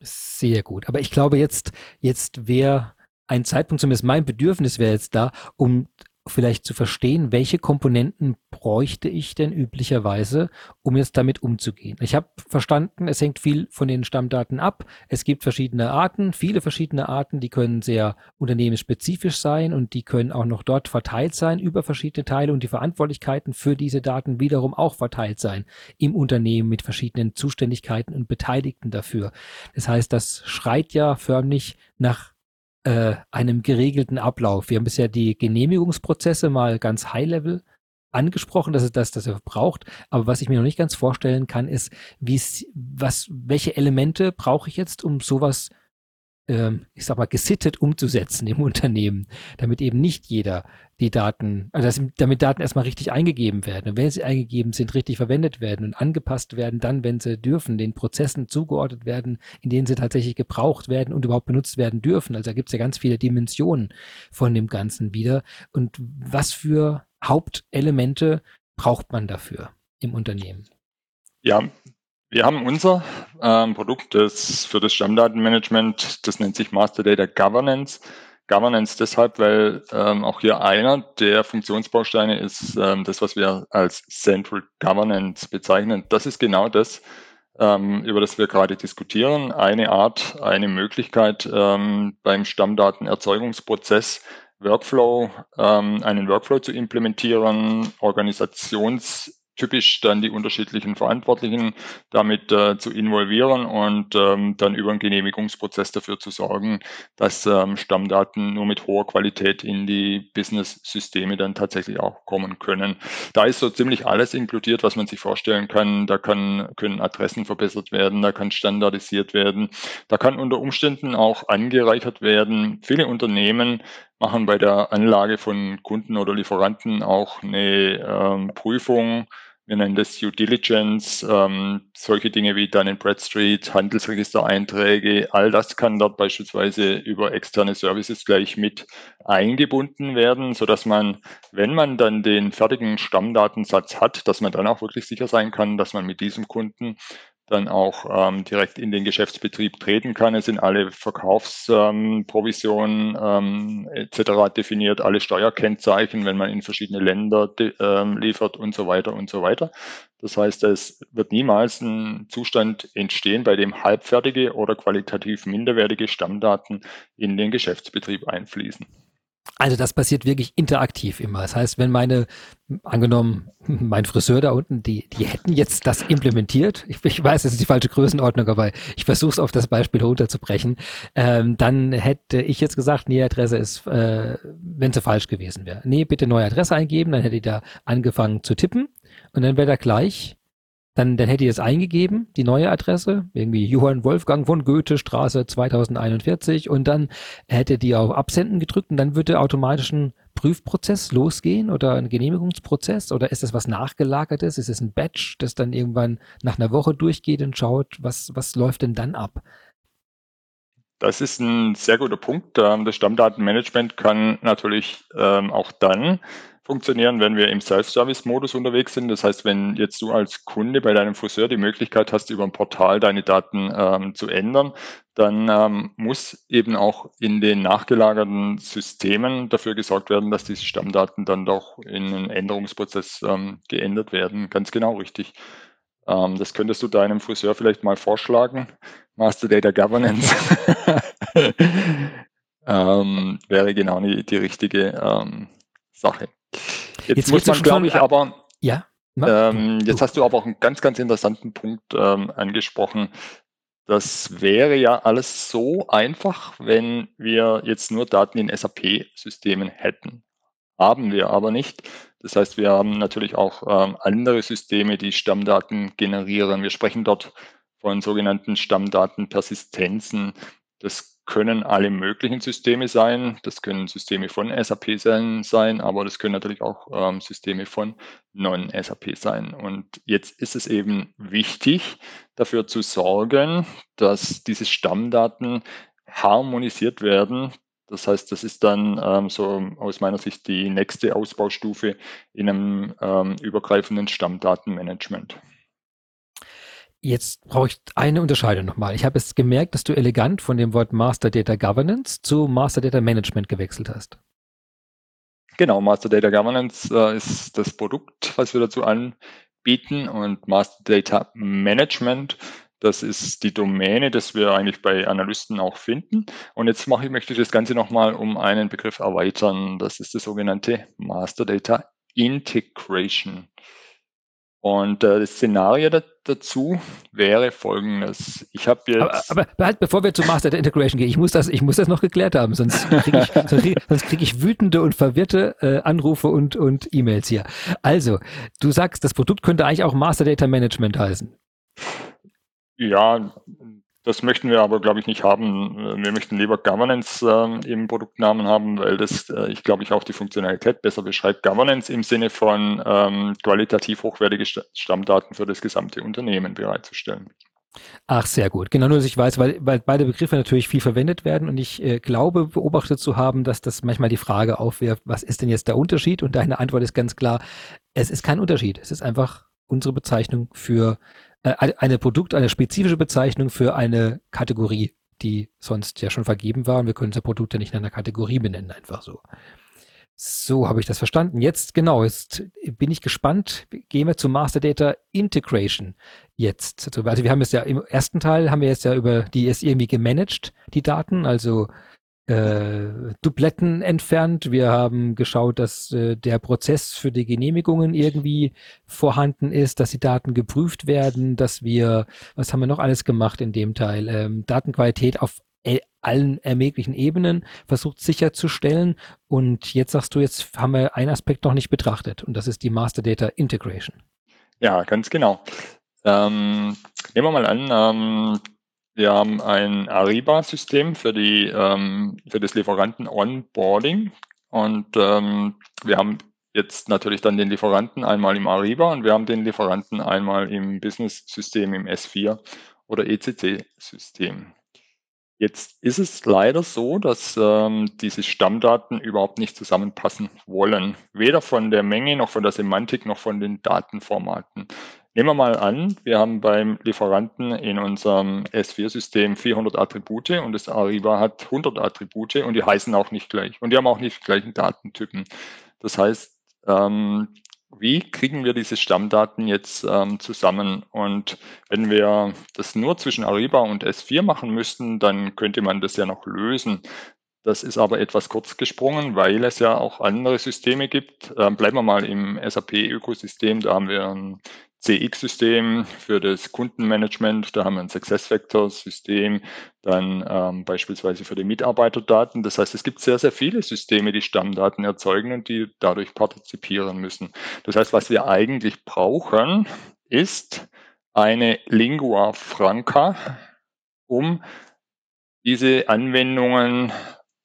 Sehr gut. Aber ich glaube, jetzt, jetzt wäre ein Zeitpunkt, zumindest mein Bedürfnis wäre jetzt da, um vielleicht zu verstehen, welche Komponenten bräuchte ich denn üblicherweise, um jetzt damit umzugehen. Ich habe verstanden, es hängt viel von den Stammdaten ab. Es gibt verschiedene Arten, viele verschiedene Arten, die können sehr unternehmensspezifisch sein und die können auch noch dort verteilt sein über verschiedene Teile und die Verantwortlichkeiten für diese Daten wiederum auch verteilt sein im Unternehmen mit verschiedenen Zuständigkeiten und Beteiligten dafür. Das heißt, das schreit ja förmlich nach äh, einem geregelten Ablauf. Wir haben bisher die Genehmigungsprozesse mal ganz high-level angesprochen, dass es das, das er braucht. Aber was ich mir noch nicht ganz vorstellen kann, ist, wie was, welche Elemente brauche ich jetzt, um sowas ich sag mal, gesittet umzusetzen im Unternehmen, damit eben nicht jeder die Daten, also damit Daten erstmal richtig eingegeben werden und wenn sie eingegeben sind, richtig verwendet werden und angepasst werden, dann, wenn sie dürfen, den Prozessen zugeordnet werden, in denen sie tatsächlich gebraucht werden und überhaupt benutzt werden dürfen. Also da gibt es ja ganz viele Dimensionen von dem Ganzen wieder. Und was für Hauptelemente braucht man dafür im Unternehmen? Ja, wir haben unser ähm, Produkt das für das Stammdatenmanagement, das nennt sich Master Data Governance. Governance deshalb, weil ähm, auch hier einer der Funktionsbausteine ist ähm, das, was wir als Central Governance bezeichnen. Das ist genau das, ähm, über das wir gerade diskutieren. Eine Art, eine Möglichkeit ähm, beim Stammdatenerzeugungsprozess Workflow, ähm, einen Workflow zu implementieren, Organisations typisch dann die unterschiedlichen Verantwortlichen damit äh, zu involvieren und ähm, dann über einen Genehmigungsprozess dafür zu sorgen, dass ähm, Stammdaten nur mit hoher Qualität in die Business-Systeme dann tatsächlich auch kommen können. Da ist so ziemlich alles inkludiert, was man sich vorstellen kann. Da kann, können Adressen verbessert werden, da kann standardisiert werden, da kann unter Umständen auch angereichert werden. Viele Unternehmen machen bei der Anlage von Kunden oder Lieferanten auch eine ähm, Prüfung wir nennen das Due Diligence, ähm, solche Dinge wie Dun Bradstreet, Handelsregistereinträge, all das kann dort beispielsweise über externe Services gleich mit eingebunden werden, so dass man, wenn man dann den fertigen Stammdatensatz hat, dass man dann auch wirklich sicher sein kann, dass man mit diesem Kunden dann auch ähm, direkt in den Geschäftsbetrieb treten kann. Es sind alle Verkaufsprovisionen ähm, ähm, etc. definiert, alle Steuerkennzeichen, wenn man in verschiedene Länder ähm, liefert und so weiter und so weiter. Das heißt, es wird niemals ein Zustand entstehen, bei dem halbfertige oder qualitativ minderwertige Stammdaten in den Geschäftsbetrieb einfließen. Also das passiert wirklich interaktiv immer. Das heißt, wenn meine, angenommen, mein Friseur da unten, die, die hätten jetzt das implementiert, ich, ich weiß, das ist die falsche Größenordnung, aber ich versuche es auf das Beispiel runterzubrechen, ähm, dann hätte ich jetzt gesagt, nee, Adresse ist, äh, wenn sie falsch gewesen wäre. Nee, bitte neue Adresse eingeben, dann hätte ich da angefangen zu tippen und dann wäre da gleich dann, dann hätte ich es eingegeben, die neue Adresse, irgendwie Johann Wolfgang von Goethe Straße 2041 und dann hätte die auf Absenden gedrückt und dann würde automatisch ein Prüfprozess losgehen oder ein Genehmigungsprozess oder ist das was nachgelagertes? Ist es ein Batch, das dann irgendwann nach einer Woche durchgeht und schaut, was, was läuft denn dann ab? Das ist ein sehr guter Punkt. Ähm, das Stammdatenmanagement kann natürlich ähm, auch dann funktionieren, wenn wir im Self-Service-Modus unterwegs sind. Das heißt, wenn jetzt du als Kunde bei deinem Friseur die Möglichkeit hast, über ein Portal deine Daten ähm, zu ändern, dann ähm, muss eben auch in den nachgelagerten Systemen dafür gesorgt werden, dass diese Stammdaten dann doch in einen Änderungsprozess ähm, geändert werden. Ganz genau richtig. Ähm, das könntest du deinem Friseur vielleicht mal vorschlagen. Master Data Governance ähm, wäre genau die, die richtige ähm, Sache. Jetzt, jetzt muss man, glaube ich, aber. Ja. Ähm, jetzt hast du aber auch einen ganz, ganz interessanten Punkt ähm, angesprochen. Das wäre ja alles so einfach, wenn wir jetzt nur Daten in SAP-Systemen hätten. Haben wir aber nicht. Das heißt, wir haben natürlich auch ähm, andere Systeme, die Stammdaten generieren. Wir sprechen dort von sogenannten Stammdatenpersistenzen. Das können alle möglichen Systeme sein. Das können Systeme von SAP sein, aber das können natürlich auch ähm, Systeme von Non-SAP sein. Und jetzt ist es eben wichtig, dafür zu sorgen, dass diese Stammdaten harmonisiert werden, Das heißt, das ist dann ähm, so aus meiner Sicht die nächste Ausbaustufe in einem ähm, übergreifenden Stammdatenmanagement. Jetzt brauche ich eine Unterscheidung nochmal. Ich habe es gemerkt, dass du elegant von dem Wort Master Data Governance zu Master Data Management gewechselt hast. Genau, Master Data Governance äh, ist das Produkt, was wir dazu anbieten und Master Data Management, das ist die Domäne, das wir eigentlich bei Analysten auch finden. Und jetzt mache ich, möchte ich das Ganze nochmal um einen Begriff erweitern. Das ist das sogenannte Master Data Integration. Und äh, das Szenario da, dazu wäre folgendes. Ich habe jetzt. Aber, aber halt, bevor wir zu Master Data Integration gehen, ich muss das, ich muss das noch geklärt haben, sonst kriege ich, sonst krieg, sonst krieg ich wütende und verwirrte äh, Anrufe und, und E-Mails hier. Also, du sagst, das Produkt könnte eigentlich auch Master Data Management heißen. Ja, das möchten wir aber, glaube ich, nicht haben. Wir möchten lieber Governance äh, im Produktnamen haben, weil das, äh, ich glaube, ich auch die Funktionalität besser beschreibt. Governance im Sinne von ähm, qualitativ hochwertige Stammdaten für das gesamte Unternehmen bereitzustellen. Ach, sehr gut. Genau, nur dass ich weiß, weil, weil beide Begriffe natürlich viel verwendet werden und ich äh, glaube, beobachtet zu haben, dass das manchmal die Frage aufwirft, was ist denn jetzt der Unterschied? Und deine Antwort ist ganz klar, es ist kein Unterschied. Es ist einfach unsere Bezeichnung für äh, eine Produkt, eine spezifische Bezeichnung für eine Kategorie, die sonst ja schon vergeben war. Und wir können unser Produkt ja nicht in einer Kategorie benennen, einfach so. So habe ich das verstanden. Jetzt genau, jetzt bin ich gespannt. Gehen wir zu Master Data Integration jetzt. Also, also wir haben es ja im ersten Teil haben wir jetzt ja über die ist irgendwie gemanagt, die Daten, also äh, Dubletten entfernt. Wir haben geschaut, dass äh, der Prozess für die Genehmigungen irgendwie vorhanden ist, dass die Daten geprüft werden, dass wir, was haben wir noch alles gemacht in dem Teil? Ähm, Datenqualität auf allen ermöglichen Ebenen versucht sicherzustellen. Und jetzt sagst du, jetzt haben wir einen Aspekt noch nicht betrachtet und das ist die Master Data Integration. Ja, ganz genau. Ähm, nehmen wir mal an, ähm, wir haben ein Ariba-System für, ähm, für das Lieferanten-Onboarding und ähm, wir haben jetzt natürlich dann den Lieferanten einmal im Ariba und wir haben den Lieferanten einmal im Business-System, im S4 oder ECC-System. Jetzt ist es leider so, dass ähm, diese Stammdaten überhaupt nicht zusammenpassen wollen. Weder von der Menge noch von der Semantik noch von den Datenformaten. Nehmen wir mal an, wir haben beim Lieferanten in unserem S4-System 400 Attribute und das Ariba hat 100 Attribute und die heißen auch nicht gleich und die haben auch nicht gleichen Datentypen. Das heißt, ähm, wie kriegen wir diese Stammdaten jetzt ähm, zusammen? Und wenn wir das nur zwischen Ariba und S4 machen müssten, dann könnte man das ja noch lösen. Das ist aber etwas kurz gesprungen, weil es ja auch andere Systeme gibt. Ähm, bleiben wir mal im SAP-Ökosystem. Da haben wir ein CX-System für das Kundenmanagement, da haben wir ein SuccessFactors-System, dann ähm, beispielsweise für die Mitarbeiterdaten. Das heißt, es gibt sehr, sehr viele Systeme, die Stammdaten erzeugen und die dadurch partizipieren müssen. Das heißt, was wir eigentlich brauchen, ist eine Lingua Franca, um diese Anwendungen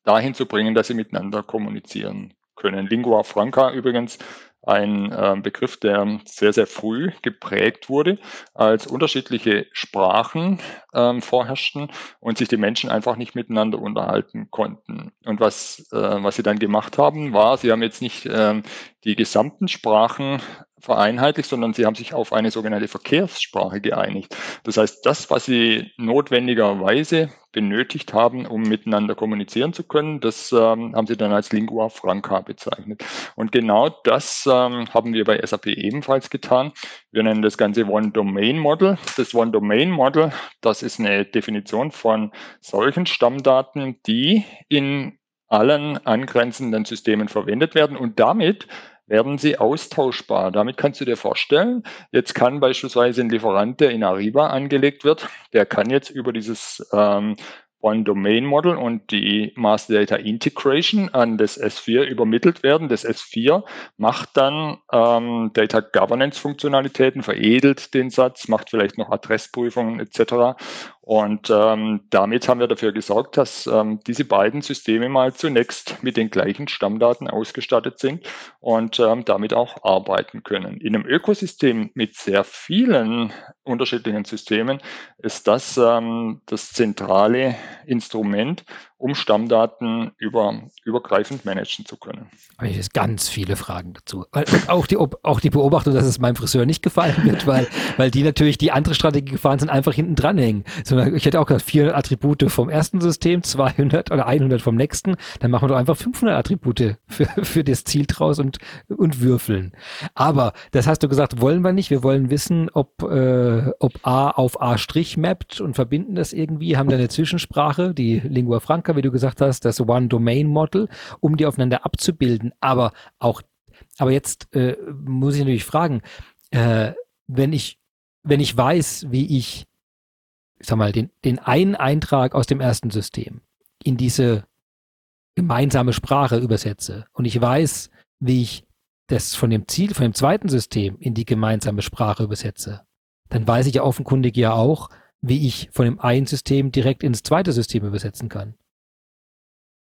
dahin zu bringen, dass sie miteinander kommunizieren können. Lingua Franca übrigens ein äh, Begriff, der sehr, sehr früh geprägt wurde, als unterschiedliche Sprachen ähm, vorherrschten und sich die Menschen einfach nicht miteinander unterhalten konnten. Und was, äh, was sie dann gemacht haben, war, sie haben jetzt nicht ähm, die gesamten Sprachen vereinheitlicht, sondern sie haben sich auf eine sogenannte Verkehrssprache geeinigt. Das heißt, das, was sie notwendigerweise benötigt haben, um miteinander kommunizieren zu können, das ähm, haben sie dann als Lingua Franca bezeichnet. Und genau das ähm, haben wir bei SAP ebenfalls getan. Wir nennen das Ganze One Domain Model. Das One Domain Model, das ist eine Definition von solchen Stammdaten, die in allen angrenzenden Systemen verwendet werden und damit werden sie austauschbar. Damit kannst du dir vorstellen, jetzt kann beispielsweise ein Lieferant, der in Ariba angelegt wird, der kann jetzt über dieses ähm, One-Domain-Model und die Master Data Integration an das S4 übermittelt werden. Das S4 macht dann ähm, Data Governance-Funktionalitäten, veredelt den Satz, macht vielleicht noch Adressprüfungen etc. Und ähm, damit haben wir dafür gesorgt, dass ähm, diese beiden Systeme mal zunächst mit den gleichen Stammdaten ausgestattet sind und ähm, damit auch arbeiten können. In einem Ökosystem mit sehr vielen unterschiedlichen Systemen ist das ähm, das zentrale Instrument, um Stammdaten über, übergreifend managen zu können. Ich habe ganz viele Fragen dazu. Auch die, auch die Beobachtung, dass es meinem Friseur nicht gefallen wird, weil, weil die natürlich die andere Strategie gefahren sind, einfach hinten dranhängen. Ich hätte auch gesagt, 400 Attribute vom ersten System, 200 oder 100 vom nächsten, dann machen wir doch einfach 500 Attribute für, für das Ziel draus und, und würfeln. Aber das hast du gesagt, wollen wir nicht. Wir wollen wissen, ob, äh, ob A auf A' mappt und verbinden das irgendwie, haben da eine Zwischensprache, die Lingua Franca wie du gesagt hast, das One-Domain-Model, um die aufeinander abzubilden. Aber auch, aber jetzt äh, muss ich natürlich fragen, äh, wenn ich, wenn ich weiß, wie ich, ich sag mal, den, den einen Eintrag aus dem ersten System in diese gemeinsame Sprache übersetze und ich weiß, wie ich das von dem Ziel, von dem zweiten System in die gemeinsame Sprache übersetze, dann weiß ich ja offenkundig ja auch, wie ich von dem einen System direkt ins zweite System übersetzen kann.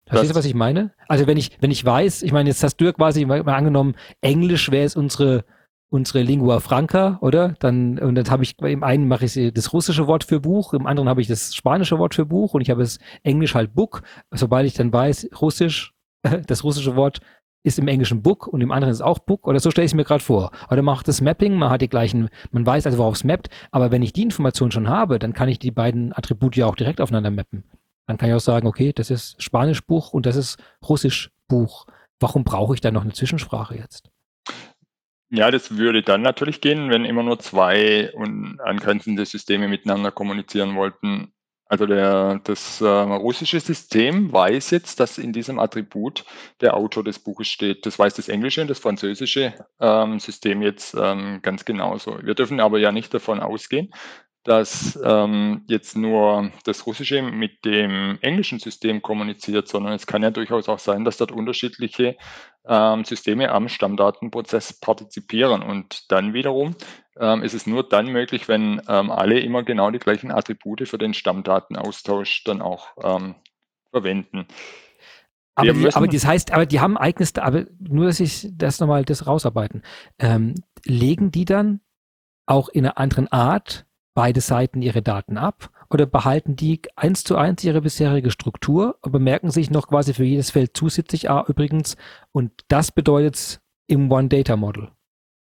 Verstehst du, was ich meine? Also wenn ich, wenn ich weiß, ich meine, jetzt hast du ja quasi mal angenommen, Englisch wäre es unsere, unsere Lingua Franca, oder? Dann, und dann habe ich, im einen mache ich das russische Wort für Buch, im anderen habe ich das spanische Wort für Buch und ich habe das Englisch halt Book. Sobald ich dann weiß, Russisch, das russische Wort ist im Englischen Book und im anderen ist auch Book oder so stelle ich es mir gerade vor. Oder macht das Mapping, man hat die gleichen, man weiß also, worauf es mappt, aber wenn ich die Information schon habe, dann kann ich die beiden Attribute ja auch direkt aufeinander mappen. Dann kann ich auch sagen, okay, das ist Spanischbuch und das ist Russischbuch. Warum brauche ich da noch eine Zwischensprache jetzt? Ja, das würde dann natürlich gehen, wenn immer nur zwei angrenzende Systeme miteinander kommunizieren wollten. Also der, das äh, russische System weiß jetzt, dass in diesem Attribut der Autor des Buches steht. Das weiß das englische und das französische ähm, System jetzt ähm, ganz genauso. Wir dürfen aber ja nicht davon ausgehen, dass ähm, jetzt nur das Russische mit dem englischen System kommuniziert, sondern es kann ja durchaus auch sein, dass dort unterschiedliche ähm, Systeme am Stammdatenprozess partizipieren. Und dann wiederum ähm, ist es nur dann möglich, wenn ähm, alle immer genau die gleichen Attribute für den Stammdatenaustausch dann auch ähm, verwenden. Aber, die, aber das heißt, aber die haben eigenes, aber nur, dass ich das nochmal das rausarbeiten. Ähm, legen die dann auch in einer anderen Art beide Seiten ihre Daten ab oder behalten die eins zu eins ihre bisherige Struktur, aber merken sich noch quasi für jedes Feld zusätzlich A übrigens und das bedeutet im One Data Model.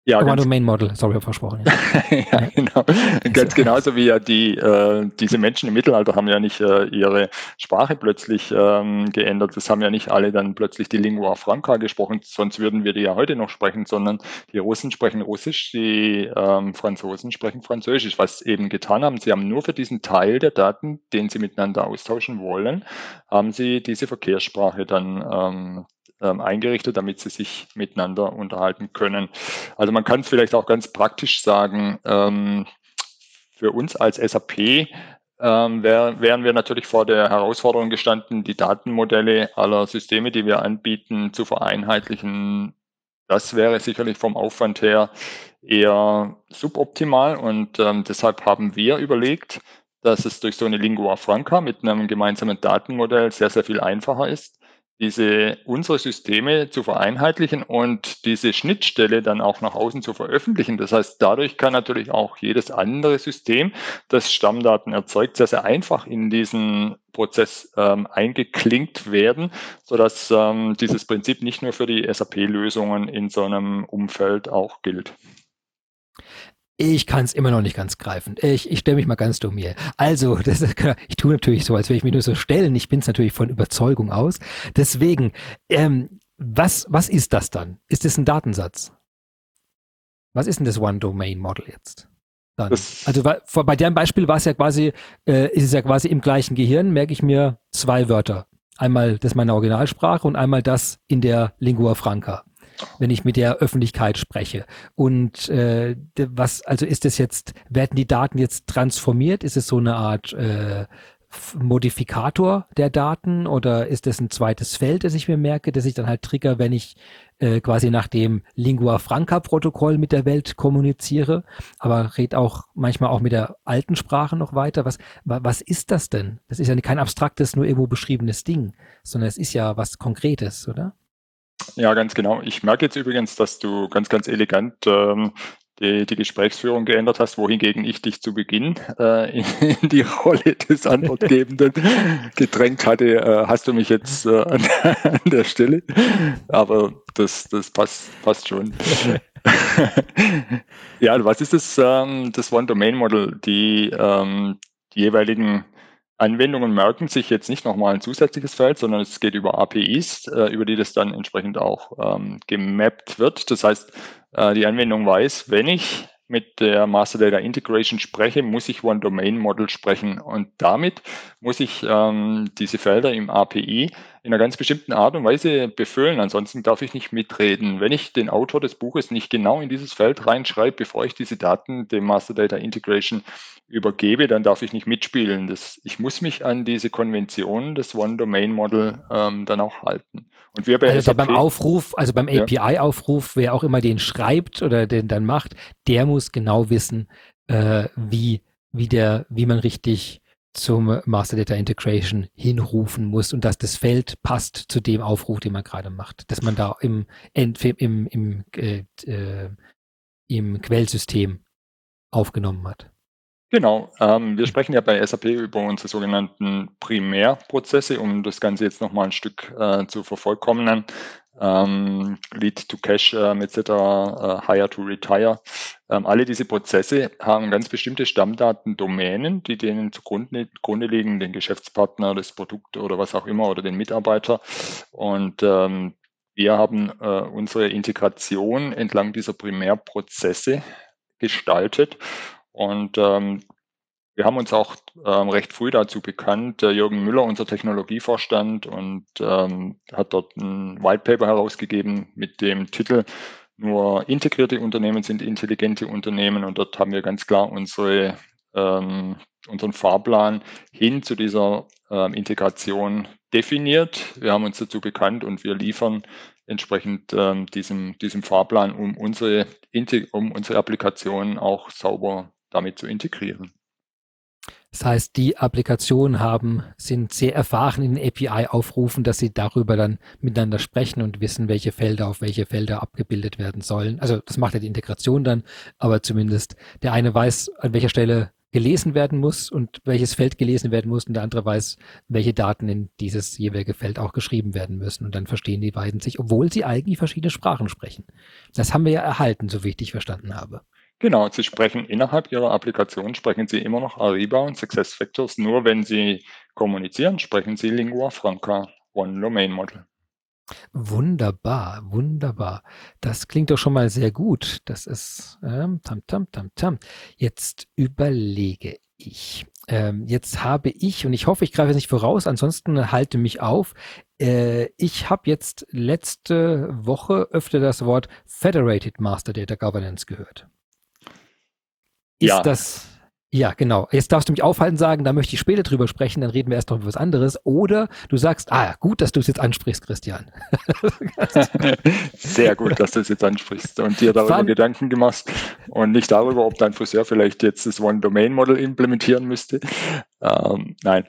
Ja, One Domain Model, sorry, versprochen. Ja, ja genau. Ganz genauso wie ja die, äh, diese Menschen im Mittelalter haben ja nicht äh, ihre Sprache plötzlich ähm, geändert. Das haben ja nicht alle dann plötzlich die Lingua Franca gesprochen, sonst würden wir die ja heute noch sprechen, sondern die Russen sprechen Russisch, die ähm, Franzosen sprechen Französisch. Was sie eben getan haben, sie haben nur für diesen Teil der Daten, den sie miteinander austauschen wollen, haben sie diese Verkehrssprache dann ähm, ähm, eingerichtet, damit sie sich miteinander unterhalten können. Also man kann vielleicht auch ganz praktisch sagen, ähm, für uns als SAP ähm, wär, wären wir natürlich vor der Herausforderung gestanden, die Datenmodelle aller Systeme, die wir anbieten, zu vereinheitlichen. Das wäre sicherlich vom Aufwand her eher suboptimal und ähm, deshalb haben wir überlegt, dass es durch so eine Lingua Franca mit einem gemeinsamen Datenmodell sehr, sehr viel einfacher ist, diese unsere Systeme zu vereinheitlichen und diese Schnittstelle dann auch nach außen zu veröffentlichen. Das heißt, dadurch kann natürlich auch jedes andere System, das Stammdaten erzeugt, sehr, sehr einfach in diesen Prozess ähm, eingeklinkt werden, sodass ähm, dieses Prinzip nicht nur für die SAP-Lösungen in so einem Umfeld auch gilt. Ich kann es immer noch nicht ganz greifen. Ich, ich stelle mich mal ganz dumm hier. Also, das, ich tue natürlich so, als würde ich mich nur so stellen. Ich bin es natürlich von Überzeugung aus. Deswegen, ähm, was, was ist das dann? Ist es ein Datensatz? Was ist denn das One-Domain-Model jetzt? Dann? Also bei deinem Beispiel war es ja quasi, äh, ist es ja quasi im gleichen Gehirn, merke ich mir zwei Wörter. Einmal das meiner Originalsprache und einmal das in der Lingua Franca wenn ich mit der Öffentlichkeit spreche. Und äh, was, also ist es jetzt, werden die Daten jetzt transformiert? Ist es so eine Art äh, Modifikator der Daten oder ist es ein zweites Feld, das ich mir merke, das ich dann halt trigger, wenn ich äh, quasi nach dem Lingua Franca Protokoll mit der Welt kommuniziere, aber red auch manchmal auch mit der alten Sprache noch weiter. Was, was ist das denn? Das ist ja kein abstraktes, nur irgendwo beschriebenes Ding, sondern es ist ja was Konkretes, oder? Ja, ganz genau. Ich merke jetzt übrigens, dass du ganz, ganz elegant ähm, die, die Gesprächsführung geändert hast, wohingegen ich dich zu Beginn äh, in, in, die Rolle des Antwortgebenden gedrängt hatte, äh, hast du mich jetzt äh, an, an, der Stelle. Aber das, das passt, passt schon. ja, was ist das, ähm, das One-Domain-Model? Die, ähm, die jeweiligen Anwendungen merken sich jetzt nicht nochmal ein zusätzliches Feld, sondern es geht über APIs, äh, über die das dann entsprechend auch ähm, gemappt wird. Das heißt, äh, die Anwendung weiß, wenn ich mit der Master Data Integration spreche, muss ich One Domain Model sprechen. Und damit muss ich ähm, diese Felder im API in einer ganz bestimmten Art und Weise befüllen. Ansonsten darf ich nicht mitreden. Wenn ich den Autor des Buches nicht genau in dieses Feld reinschreibe, bevor ich diese Daten dem Master Data Integration übergebe, dann darf ich nicht mitspielen. Das, ich muss mich an diese Konvention des One Domain Model ähm, dann auch halten. Und wir bei also SAP, beim Aufruf, also beim API-Aufruf, wer auch immer den schreibt oder den dann macht, der muss genau wissen, äh, wie, wie der, wie man richtig zum Master Data Integration hinrufen muss und dass das Feld passt zu dem Aufruf, den man gerade macht. Dass man da im, im, im, im, äh, äh, im Quellsystem aufgenommen hat. Genau, ähm, wir sprechen ja bei SAP über unsere sogenannten Primärprozesse, um das Ganze jetzt nochmal ein Stück äh, zu vervollkommnen. Ähm, Lead to Cash ähm, etc., äh, Hire to Retire. Ähm, alle diese Prozesse haben ganz bestimmte Stammdaten-Domänen, die denen zugrunde, liegen, den Geschäftspartner, das Produkt oder was auch immer oder den Mitarbeiter. Und ähm, wir haben äh, unsere Integration entlang dieser Primärprozesse gestaltet und ähm, wir haben uns auch ähm, recht früh dazu bekannt. Der Jürgen Müller, unser Technologievorstand, und ähm, hat dort ein White Paper herausgegeben mit dem Titel Nur integrierte Unternehmen sind intelligente Unternehmen. Und dort haben wir ganz klar unsere, ähm, unseren Fahrplan hin zu dieser ähm, Integration definiert. Wir haben uns dazu bekannt und wir liefern entsprechend ähm, diesem, diesem Fahrplan, um unsere, um unsere Applikation auch sauber damit zu integrieren. Das heißt, die Applikationen haben, sind sehr erfahren in den API-Aufrufen, dass sie darüber dann miteinander sprechen und wissen, welche Felder auf welche Felder abgebildet werden sollen. Also das macht ja die Integration dann, aber zumindest der eine weiß, an welcher Stelle gelesen werden muss und welches Feld gelesen werden muss und der andere weiß, welche Daten in dieses jeweilige Feld auch geschrieben werden müssen. Und dann verstehen die beiden sich, obwohl sie eigentlich verschiedene Sprachen sprechen. Das haben wir ja erhalten, so wie ich dich verstanden habe. Genau, Sie sprechen innerhalb Ihrer Applikation, sprechen Sie immer noch Ariba und SuccessFactors. Nur wenn Sie kommunizieren, sprechen Sie Lingua Franca, One Domain Model. Wunderbar, wunderbar. Das klingt doch schon mal sehr gut. Das ist ähm, tam, tam, tam, tam. Jetzt überlege ich. Ähm, jetzt habe ich, und ich hoffe, ich greife nicht voraus, ansonsten halte mich auf. Äh, ich habe jetzt letzte Woche öfter das Wort Federated Master Data Governance gehört. Ist ja. das, ja, genau. Jetzt darfst du mich aufhalten sagen, da möchte ich später drüber sprechen, dann reden wir erst noch über was anderes. Oder du sagst, ah, gut, dass du es jetzt ansprichst, Christian. Sehr gut, dass du es jetzt ansprichst und dir darüber Fun. Gedanken gemacht und nicht darüber, ob dein Friseur vielleicht jetzt das One-Domain-Model implementieren müsste. Ähm, nein,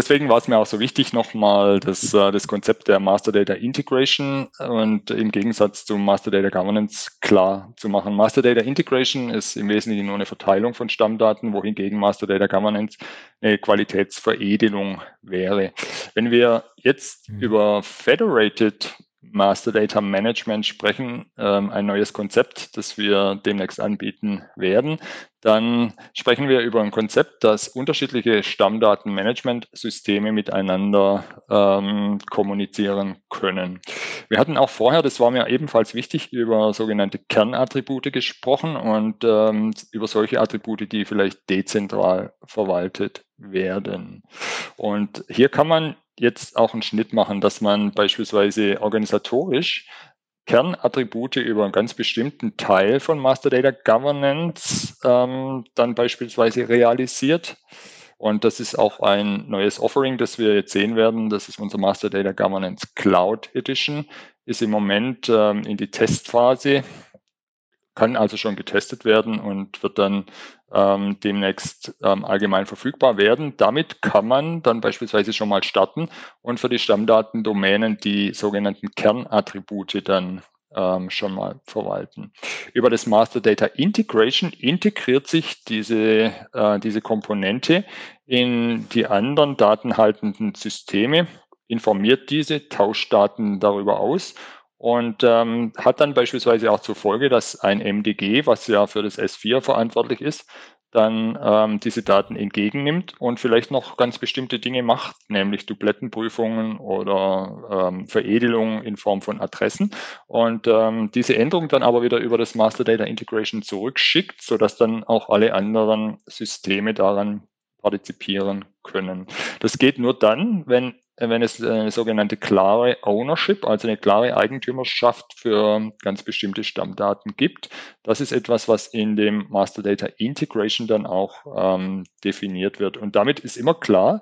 deswegen war es mir auch so wichtig, nochmal das, äh, das Konzept der Master Data Integration und im Gegensatz zum Master Data Governance klar zu machen. Master Data Integration ist im Wesentlichen nur eine Verteilung von Stammdaten, wohingegen Master Data Governance eine Qualitätsveredelung wäre. Wenn wir jetzt mhm. über Federated Master Data Management sprechen, ähm, ein neues Konzept, das wir demnächst anbieten werden, dann sprechen wir über ein Konzept, das unterschiedliche Stammdatenmanagementsysteme miteinander ähm, kommunizieren können. Wir hatten auch vorher, das war mir ebenfalls wichtig, über sogenannte Kernattribute gesprochen und ähm, über solche Attribute, die vielleicht dezentral verwaltet werden. Und hier kann man jetzt auch einen Schnitt machen, dass man beispielsweise organisatorisch Kernattribute über einen ganz bestimmten Teil von Master Data Governance ähm, dann beispielsweise realisiert. Und das ist auch ein neues Offering, das wir jetzt sehen werden. Das ist unser Master Data Governance Cloud Edition. Ist im Moment ähm, in die Testphase kann also schon getestet werden und wird dann ähm, demnächst ähm, allgemein verfügbar werden. Damit kann man dann beispielsweise schon mal starten und für die Stammdatendomänen die sogenannten Kernattribute dann ähm, schon mal verwalten. Über das Master Data Integration integriert sich diese, äh, diese Komponente in die anderen datenhaltenden Systeme, informiert diese, tauscht Daten darüber aus und ähm, hat dann beispielsweise auch zur Folge, dass ein MDG, was ja für das S4 verantwortlich ist, dann ähm, diese Daten entgegennimmt und vielleicht noch ganz bestimmte Dinge macht, nämlich Dublettenprüfungen oder ähm, Veredelung in Form von Adressen und ähm, diese Änderung dann aber wieder über das Master Data Integration zurückschickt, sodass dann auch alle anderen Systeme daran partizipieren können. Das geht nur dann, wenn wenn es eine sogenannte klare Ownership, also eine klare Eigentümerschaft für ganz bestimmte Stammdaten gibt. Das ist etwas, was in dem Master Data Integration dann auch ähm, definiert wird. Und damit ist immer klar,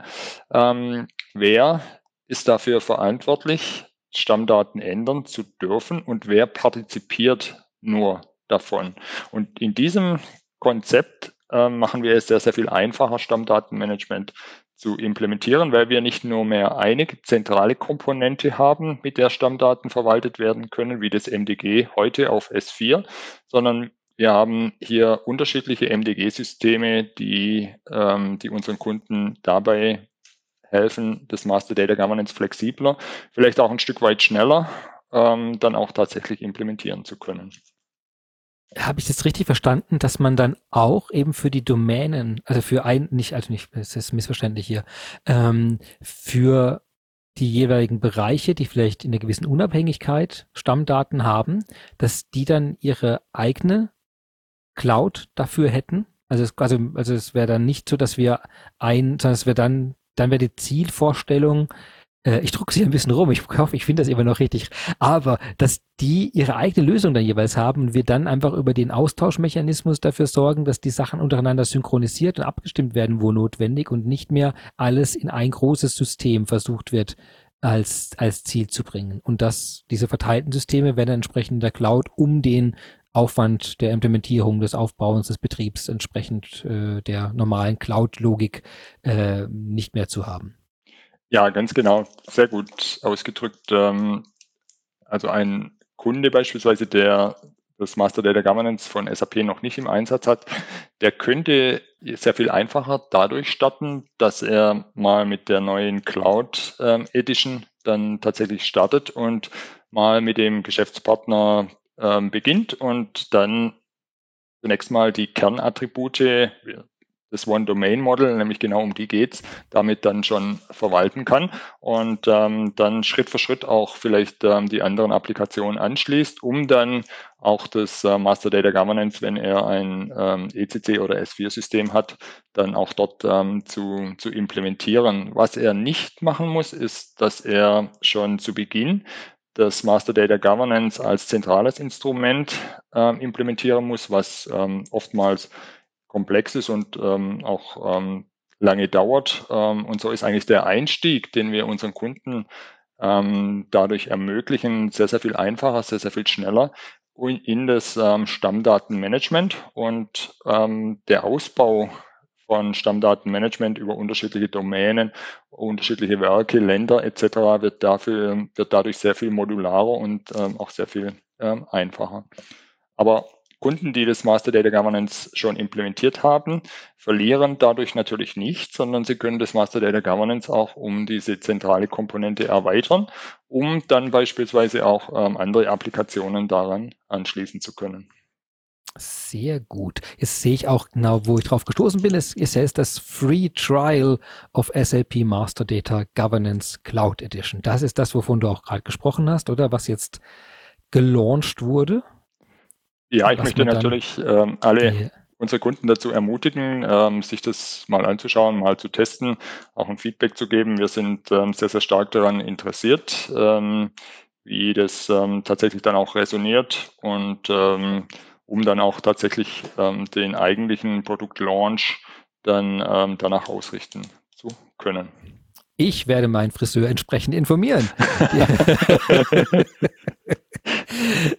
ähm, wer ist dafür verantwortlich, Stammdaten ändern zu dürfen und wer partizipiert nur davon. Und in diesem Konzept äh, machen wir es sehr, sehr viel einfacher, Stammdatenmanagement zu implementieren, weil wir nicht nur mehr eine zentrale Komponente haben, mit der Stammdaten verwaltet werden können, wie das MDG heute auf S4, sondern wir haben hier unterschiedliche MDG-Systeme, die, ähm, die unseren Kunden dabei helfen, das Master Data Governance flexibler, vielleicht auch ein Stück weit schneller, ähm, dann auch tatsächlich implementieren zu können. Habe ich das richtig verstanden, dass man dann auch eben für die Domänen, also für ein, nicht, also nicht, es ist missverständlich hier, ähm, für die jeweiligen Bereiche, die vielleicht in einer gewissen Unabhängigkeit Stammdaten haben, dass die dann ihre eigene Cloud dafür hätten? Also es, also, also es wäre dann nicht so, dass wir ein, sondern es wäre dann, dann wäre die Zielvorstellung, äh, ich drucke sie ein bisschen rum, ich hoffe, ich finde das immer noch richtig, aber dass die ihre eigene Lösung dann jeweils haben und wir dann einfach über den Austauschmechanismus dafür sorgen, dass die Sachen untereinander synchronisiert und abgestimmt werden, wo notwendig und nicht mehr alles in ein großes System versucht wird, als, als Ziel zu bringen. Und dass diese verteilten Systeme werden entsprechend in der Cloud um den Aufwand der Implementierung, des Aufbauens des Betriebs entsprechend äh, der normalen Cloud-Logik äh, nicht mehr zu haben. Ja, ganz genau. Sehr gut ausgedrückt. Ähm, also ein Kunde beispielsweise, der das Master Data Governance von SAP noch nicht im Einsatz hat, der könnte sehr viel einfacher dadurch starten, dass er mal mit der neuen Cloud ähm, Edition dann tatsächlich startet und mal mit dem Geschäftspartner ähm, beginnt und dann zunächst mal die Kernattribute, das One-Domain-Model, nämlich genau um die geht's, damit dann schon verwalten kann und ähm, dann Schritt für Schritt auch vielleicht ähm, die anderen Applikationen anschließt, um dann auch das äh, Master Data Governance, wenn er ein ähm, ECC oder S4-System hat, dann auch dort ähm, zu, zu implementieren. Was er nicht machen muss, ist, dass er schon zu Beginn das Master Data Governance als zentrales Instrument äh, implementieren muss, was ähm, oftmals komplex ist und ähm, auch ähm, lange dauert. Ähm, und so ist eigentlich der Einstieg, den wir unseren Kunden ähm, dadurch ermöglichen, sehr, sehr viel einfacher, sehr, sehr viel schneller in das ähm, Stammdatenmanagement und ähm, der Ausbau von Stammdatenmanagement über unterschiedliche Domänen, unterschiedliche Werke, Länder etc. wird dafür wird dadurch sehr viel modularer und ähm, auch sehr viel ähm, einfacher. Aber Kunden, die das Master Data Governance schon implementiert haben, verlieren dadurch natürlich nicht, sondern sie können das Master Data Governance auch um diese zentrale Komponente erweitern, um dann beispielsweise auch ähm, andere Applikationen daran anschließen zu können. Sehr gut. Jetzt sehe ich auch genau, wo ich drauf gestoßen bin. Es ist ja das Free Trial of SAP Master Data Governance Cloud Edition. Das ist das, wovon du auch gerade gesprochen hast, oder was jetzt gelauncht wurde? Ja, ich möchte natürlich ähm, alle yeah. unsere Kunden dazu ermutigen, ähm, sich das mal anzuschauen, mal zu testen, auch ein Feedback zu geben. Wir sind ähm, sehr, sehr stark daran interessiert, ähm, wie das ähm, tatsächlich dann auch resoniert und ähm, um dann auch tatsächlich den eigentlichen Produktlaunch dann danach ausrichten zu können. Ich werde meinen Friseur entsprechend informieren.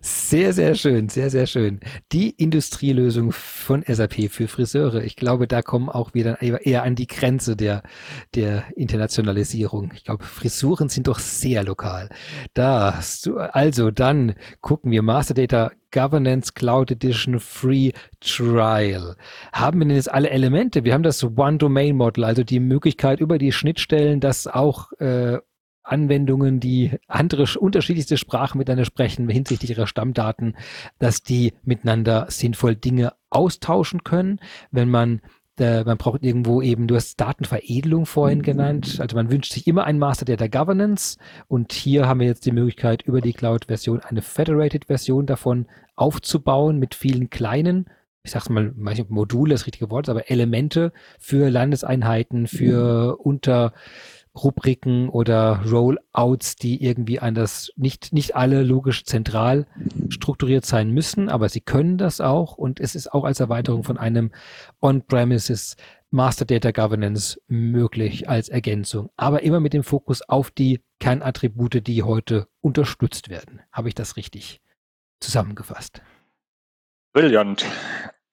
Sehr, sehr schön, sehr, sehr schön. Die Industrielösung von SAP für Friseure. Ich glaube, da kommen auch wieder eher an die Grenze der, der Internationalisierung. Ich glaube, Frisuren sind doch sehr lokal. Da, also dann gucken wir Master Data Governance Cloud Edition Free Trial. Haben wir denn jetzt alle Elemente? Wir haben das One-Domain-Model, also die Möglichkeit über die Schnittstellen, dass auch äh, Anwendungen, die andere unterschiedlichste Sprachen miteinander sprechen hinsichtlich ihrer Stammdaten, dass die miteinander sinnvoll Dinge austauschen können. Wenn man man braucht irgendwo eben, du hast Datenveredelung vorhin genannt. Also man wünscht sich immer ein Master Data Governance und hier haben wir jetzt die Möglichkeit, über die Cloud-Version eine Federated-Version davon aufzubauen mit vielen kleinen ich sag's mal, ob Module das richtige Wort ist, aber Elemente für Landeseinheiten, für unter Rubriken oder Rollouts, die irgendwie anders, nicht, nicht alle logisch zentral strukturiert sein müssen, aber sie können das auch und es ist auch als Erweiterung von einem On-Premises Master Data Governance möglich als Ergänzung, aber immer mit dem Fokus auf die Kernattribute, die heute unterstützt werden. Habe ich das richtig zusammengefasst? Brillant.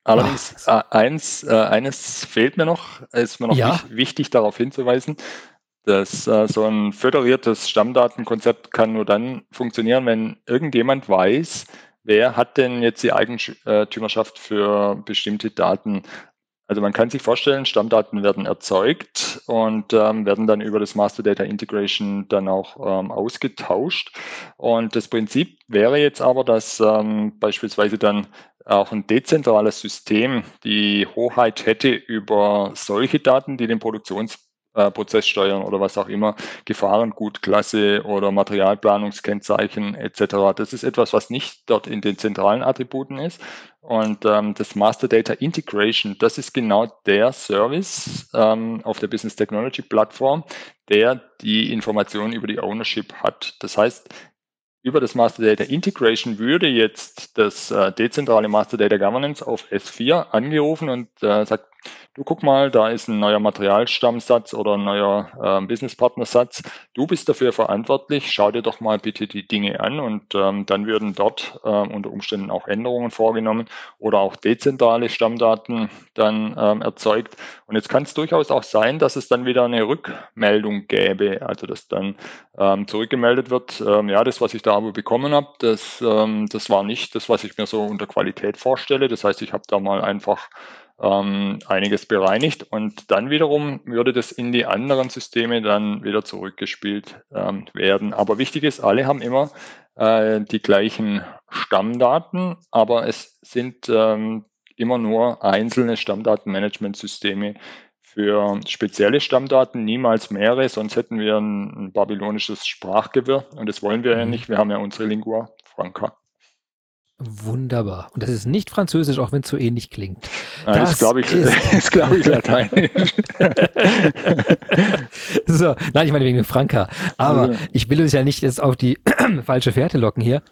Allerdings, äh, eins, äh, eines fehlt mir noch, ist mir noch ja. wichtig darauf hinzuweisen. Das, äh, so ein föderiertes Stammdatenkonzept kann nur dann funktionieren, wenn irgendjemand weiß, wer hat denn jetzt die Eigentümerschaft für bestimmte Daten. Also man kann sich vorstellen, Stammdaten werden erzeugt und ähm, werden dann über das Master Data Integration dann auch ähm, ausgetauscht. Und das Prinzip wäre jetzt aber, dass ähm, beispielsweise dann auch ein dezentrales System die Hoheit hätte über solche Daten, die den Produktions äh, Prozesssteuern oder was auch immer, Gefahrengutklasse oder Materialplanungskennzeichen etc. Das ist etwas, was nicht dort in den zentralen Attributen ist. Und ähm, das Master Data Integration, das ist genau der Service ähm, auf der Business Technology Plattform, der die Informationen über die Ownership hat. Das heißt, über das Master Data Integration würde jetzt das äh, dezentrale Master Data Governance auf S4 angerufen und äh, sagt, du guck mal, da ist ein neuer Materialstammsatz oder ein neuer äh, Businesspartnersatz. Du bist dafür verantwortlich. Schau dir doch mal bitte die Dinge an und ähm, dann würden dort äh, unter Umständen auch Änderungen vorgenommen oder auch dezentrale Stammdaten dann ähm, erzeugt. Und jetzt kann es durchaus auch sein, dass es dann wieder eine Rückmeldung gäbe, also dass dann ähm, zurückgemeldet wird, ähm, ja, das, was ich da aber bekommen habe, das, ähm, das war nicht das, was ich mir so unter Qualität vorstelle. Das heißt, ich habe da mal einfach ähm, einiges bereinigt und dann wiederum würde das in die anderen Systeme dann wieder zurückgespielt ähm, werden. Aber wichtig ist, alle haben immer äh, die gleichen Stammdaten, aber es sind ähm, immer nur einzelne Stammdatenmanagementsysteme für spezielle Stammdaten, niemals mehrere, sonst hätten wir ein, ein babylonisches Sprachgewirr und das wollen wir ja mhm. nicht. Wir haben ja unsere Lingua Franca. Wunderbar. Und das ist nicht Französisch, auch wenn es so ähnlich klingt. Nein, das, glaube ich, ist, glaube ich Lateinisch. so, nein, ich meine wegen Franka. Aber also. ich will uns ja nicht jetzt auf die falsche Fährte locken hier.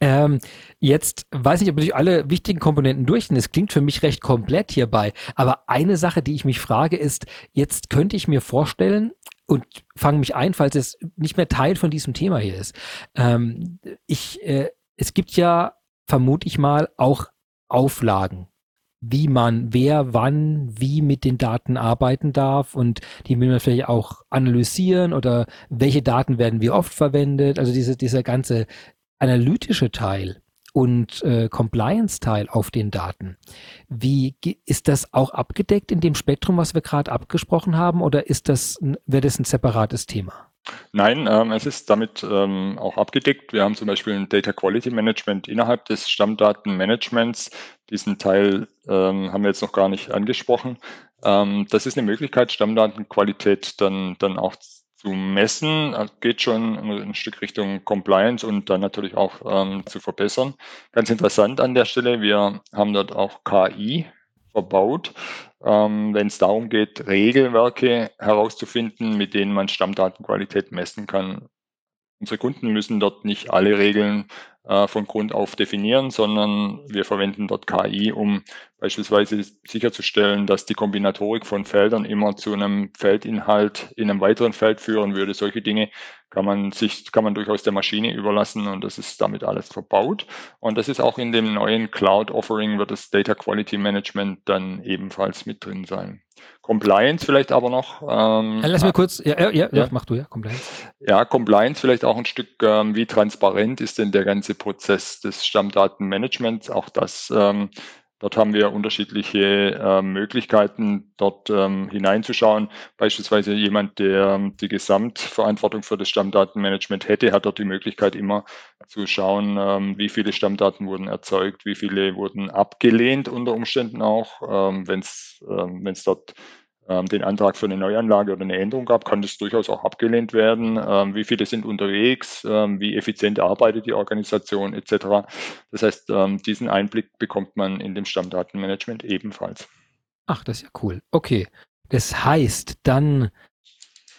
Ähm, jetzt weiß ich, ob ich alle wichtigen Komponenten durch sind. Es klingt für mich recht komplett hierbei. Aber eine Sache, die ich mich frage, ist, jetzt könnte ich mir vorstellen, und fange mich ein, falls es nicht mehr Teil von diesem Thema hier ist. Ähm, ich, äh, es gibt ja vermute ich mal, auch Auflagen, wie man, wer, wann, wie mit den Daten arbeiten darf und die will man vielleicht auch analysieren oder welche Daten werden wie oft verwendet. Also diese, dieser ganze analytische Teil und äh, Compliance-Teil auf den Daten. Wie ist das auch abgedeckt in dem Spektrum, was wir gerade abgesprochen haben, oder ist das, wäre das ein separates Thema? Nein, ähm, es ist damit ähm, auch abgedeckt. Wir haben zum Beispiel ein Data Quality Management innerhalb des Stammdatenmanagements. Diesen Teil ähm, haben wir jetzt noch gar nicht angesprochen. Ähm, das ist eine Möglichkeit, Stammdatenqualität dann, dann auch zu messen. Das geht schon ein Stück Richtung Compliance und dann natürlich auch ähm, zu verbessern. Ganz interessant an der Stelle, wir haben dort auch KI verbaut, ähm, wenn es darum geht, Regelwerke herauszufinden, mit denen man Stammdatenqualität messen kann. Unsere Kunden müssen dort nicht alle Regeln äh, von Grund auf definieren, sondern wir verwenden dort KI, um beispielsweise sicherzustellen, dass die Kombinatorik von Feldern immer zu einem Feldinhalt in einem weiteren Feld führen würde. Solche Dinge kann man sich, kann man durchaus der Maschine überlassen und das ist damit alles verbaut. Und das ist auch in dem neuen Cloud Offering wird das Data Quality Management dann ebenfalls mit drin sein. Compliance vielleicht aber noch. Ähm, Lass mir kurz, ja, ja, ja, ja, mach du ja, Compliance. Ja, Compliance vielleicht auch ein Stück, ähm, wie transparent ist denn der ganze Prozess des Stammdatenmanagements? Auch das ähm, Dort haben wir unterschiedliche äh, Möglichkeiten, dort ähm, hineinzuschauen. Beispielsweise jemand, der ähm, die Gesamtverantwortung für das Stammdatenmanagement hätte, hat dort die Möglichkeit immer zu schauen, ähm, wie viele Stammdaten wurden erzeugt, wie viele wurden abgelehnt unter Umständen auch, ähm, wenn es ähm, dort den Antrag für eine Neuanlage oder eine Änderung gab, kann das durchaus auch abgelehnt werden. Ähm, wie viele sind unterwegs, ähm, wie effizient arbeitet die Organisation etc. Das heißt, diesen Einblick bekommt man in dem Stammdatenmanagement ebenfalls. Ach, das ist ja cool. Okay. Das heißt, dann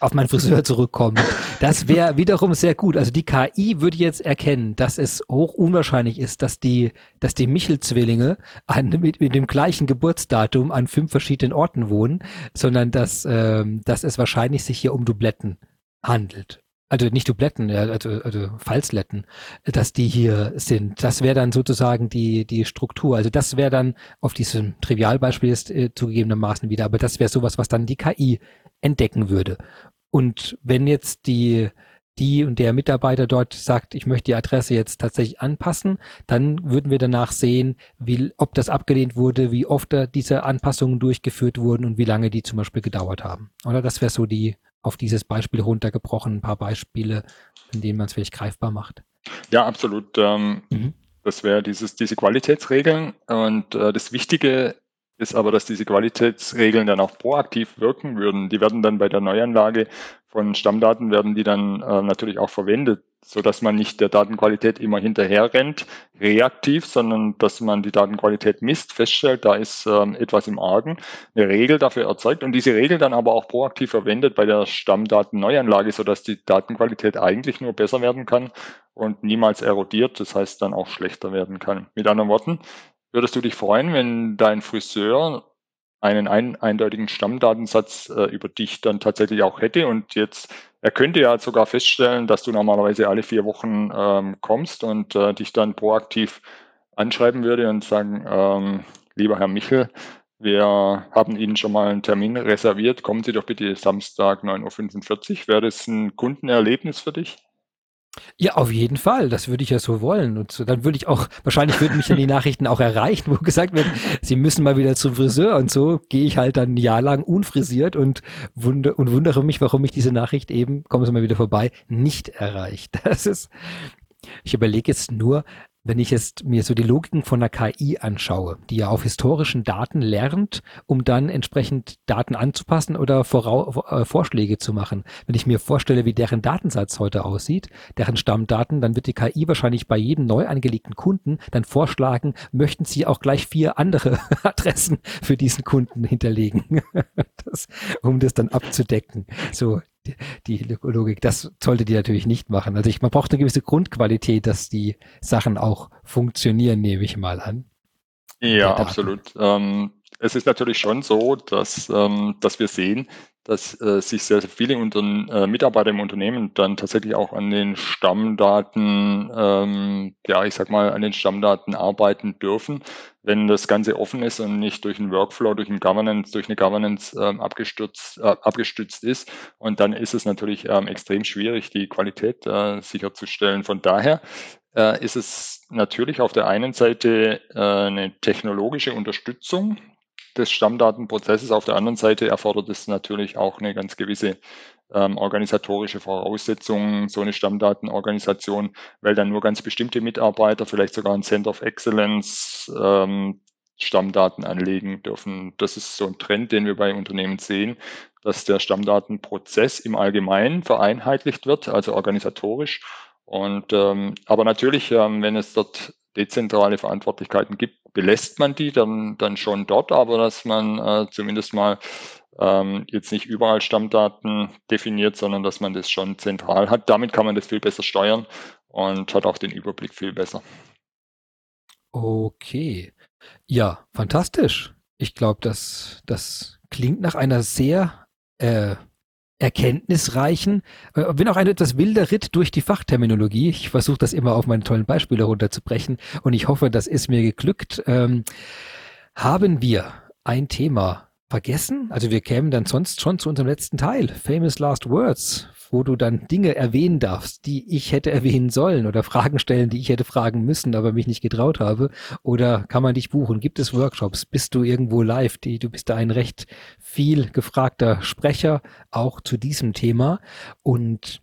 auf meinen Friseur zurückkommen. Das wäre wiederum sehr gut. Also die KI würde jetzt erkennen, dass es hoch unwahrscheinlich ist, dass die, dass die Michel-Zwillinge mit, mit dem gleichen Geburtsdatum an fünf verschiedenen Orten wohnen, sondern dass, ähm, dass es wahrscheinlich sich hier um Dubletten handelt. Also nicht Dubletten, also, also Falsletten, dass die hier sind. Das wäre dann sozusagen die, die Struktur. Also das wäre dann auf diesem Trivialbeispiel ist äh, zugegebenermaßen wieder, aber das wäre sowas, was dann die KI entdecken würde. Und wenn jetzt die, die und der Mitarbeiter dort sagt, ich möchte die Adresse jetzt tatsächlich anpassen, dann würden wir danach sehen, wie, ob das abgelehnt wurde, wie oft diese Anpassungen durchgeführt wurden und wie lange die zum Beispiel gedauert haben. Oder das wäre so die auf dieses Beispiel runtergebrochen, ein paar Beispiele, in denen man es vielleicht greifbar macht. Ja, absolut. Ähm, mhm. Das wäre dieses, diese Qualitätsregeln. Und äh, das Wichtige ist aber, dass diese Qualitätsregeln dann auch proaktiv wirken würden. Die werden dann bei der Neuanlage von Stammdaten werden die dann äh, natürlich auch verwendet, so dass man nicht der Datenqualität immer hinterher rennt, reaktiv, sondern dass man die Datenqualität misst, feststellt, da ist ähm, etwas im Argen, eine Regel dafür erzeugt und diese Regel dann aber auch proaktiv verwendet bei der Stammdatenneuanlage, so dass die Datenqualität eigentlich nur besser werden kann und niemals erodiert, das heißt dann auch schlechter werden kann. Mit anderen Worten, Würdest du dich freuen, wenn dein Friseur einen ein, eindeutigen Stammdatensatz äh, über dich dann tatsächlich auch hätte und jetzt, er könnte ja sogar feststellen, dass du normalerweise alle vier Wochen ähm, kommst und äh, dich dann proaktiv anschreiben würde und sagen, ähm, lieber Herr Michel, wir haben Ihnen schon mal einen Termin reserviert, kommen Sie doch bitte Samstag 9.45 Uhr. Wäre das ein Kundenerlebnis für dich? Ja, auf jeden Fall. Das würde ich ja so wollen. Und so, dann würde ich auch, wahrscheinlich würden mich dann die Nachrichten auch erreichen, wo gesagt wird, sie müssen mal wieder zum Friseur. Und so gehe ich halt dann ein Jahr lang unfrisiert und, wund und wundere mich, warum mich diese Nachricht eben, kommen Sie mal wieder vorbei, nicht erreicht. Das ist, ich überlege jetzt nur, wenn ich jetzt mir so die Logiken von der KI anschaue, die ja auf historischen Daten lernt, um dann entsprechend Daten anzupassen oder Vorau äh, Vorschläge zu machen. Wenn ich mir vorstelle, wie deren Datensatz heute aussieht, deren Stammdaten, dann wird die KI wahrscheinlich bei jedem neu angelegten Kunden dann vorschlagen, möchten Sie auch gleich vier andere Adressen für diesen Kunden hinterlegen, das, um das dann abzudecken. So, die, Logik. Das sollte die natürlich nicht machen. Also ich, man braucht eine gewisse Grundqualität, dass die Sachen auch funktionieren, nehme ich mal an. Ja, absolut. Ähm, es ist natürlich schon so, dass, ähm, dass wir sehen, dass äh, sich sehr, sehr viele unter, äh, Mitarbeiter im Unternehmen dann tatsächlich auch an den Stammdaten, ähm, ja, ich sag mal, an den Stammdaten arbeiten dürfen, wenn das Ganze offen ist und nicht durch einen Workflow, durch, ein Governance, durch eine Governance ähm, abgestützt, äh, abgestützt ist. Und dann ist es natürlich ähm, extrem schwierig, die Qualität äh, sicherzustellen. Von daher äh, ist es natürlich auf der einen Seite äh, eine technologische Unterstützung, des Stammdatenprozesses. Auf der anderen Seite erfordert es natürlich auch eine ganz gewisse ähm, organisatorische Voraussetzung, so eine Stammdatenorganisation, weil dann nur ganz bestimmte Mitarbeiter, vielleicht sogar ein Center of Excellence, ähm, Stammdaten anlegen dürfen. Das ist so ein Trend, den wir bei Unternehmen sehen, dass der Stammdatenprozess im Allgemeinen vereinheitlicht wird, also organisatorisch. Und ähm, aber natürlich, ähm, wenn es dort dezentrale Verantwortlichkeiten gibt, belässt man die dann, dann schon dort, aber dass man äh, zumindest mal ähm, jetzt nicht überall Stammdaten definiert, sondern dass man das schon zentral hat. Damit kann man das viel besser steuern und hat auch den Überblick viel besser. Okay. Ja, fantastisch. Ich glaube, das, das klingt nach einer sehr äh, erkenntnisreichen, äh, bin auch ein etwas wilder Ritt durch die Fachterminologie. Ich versuche das immer auf meine tollen Beispiele runterzubrechen und ich hoffe, das ist mir geglückt. Ähm, haben wir ein Thema vergessen? Also wir kämen dann sonst schon zu unserem letzten Teil, Famous Last Words wo du dann Dinge erwähnen darfst, die ich hätte erwähnen sollen oder Fragen stellen, die ich hätte fragen müssen, aber mich nicht getraut habe? Oder kann man dich buchen? Gibt es Workshops? Bist du irgendwo live? Die, du bist da ein recht viel gefragter Sprecher, auch zu diesem Thema. Und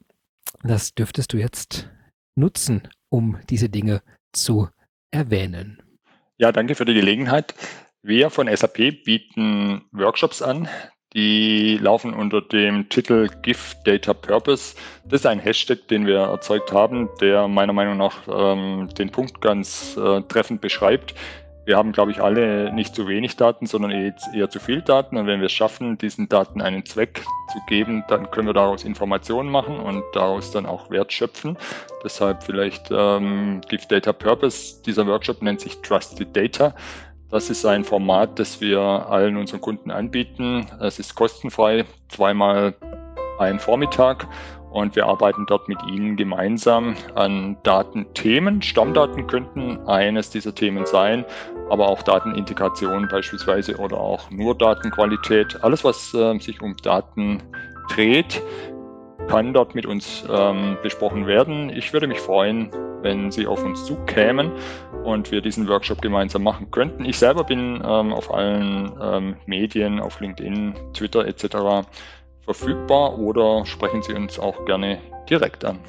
das dürftest du jetzt nutzen, um diese Dinge zu erwähnen. Ja, danke für die Gelegenheit. Wir von SAP bieten Workshops an, die laufen unter dem Titel Give Data Purpose. Das ist ein Hashtag, den wir erzeugt haben, der meiner Meinung nach ähm, den Punkt ganz äh, treffend beschreibt. Wir haben, glaube ich, alle nicht zu wenig Daten, sondern eher, eher zu viel Daten. Und wenn wir es schaffen, diesen Daten einen Zweck zu geben, dann können wir daraus Informationen machen und daraus dann auch Wert schöpfen. Deshalb vielleicht ähm, Give Data Purpose. Dieser Workshop nennt sich Trusted Data. Das ist ein Format, das wir allen unseren Kunden anbieten. Es ist kostenfrei, zweimal ein Vormittag und wir arbeiten dort mit Ihnen gemeinsam an Datenthemen. Stammdaten könnten eines dieser Themen sein, aber auch Datenintegration beispielsweise oder auch nur Datenqualität. Alles, was äh, sich um Daten dreht, kann dort mit uns ähm, besprochen werden. Ich würde mich freuen, wenn Sie auf uns zukämen und wir diesen Workshop gemeinsam machen könnten. Ich selber bin ähm, auf allen ähm, Medien, auf LinkedIn, Twitter etc. verfügbar oder sprechen Sie uns auch gerne direkt an.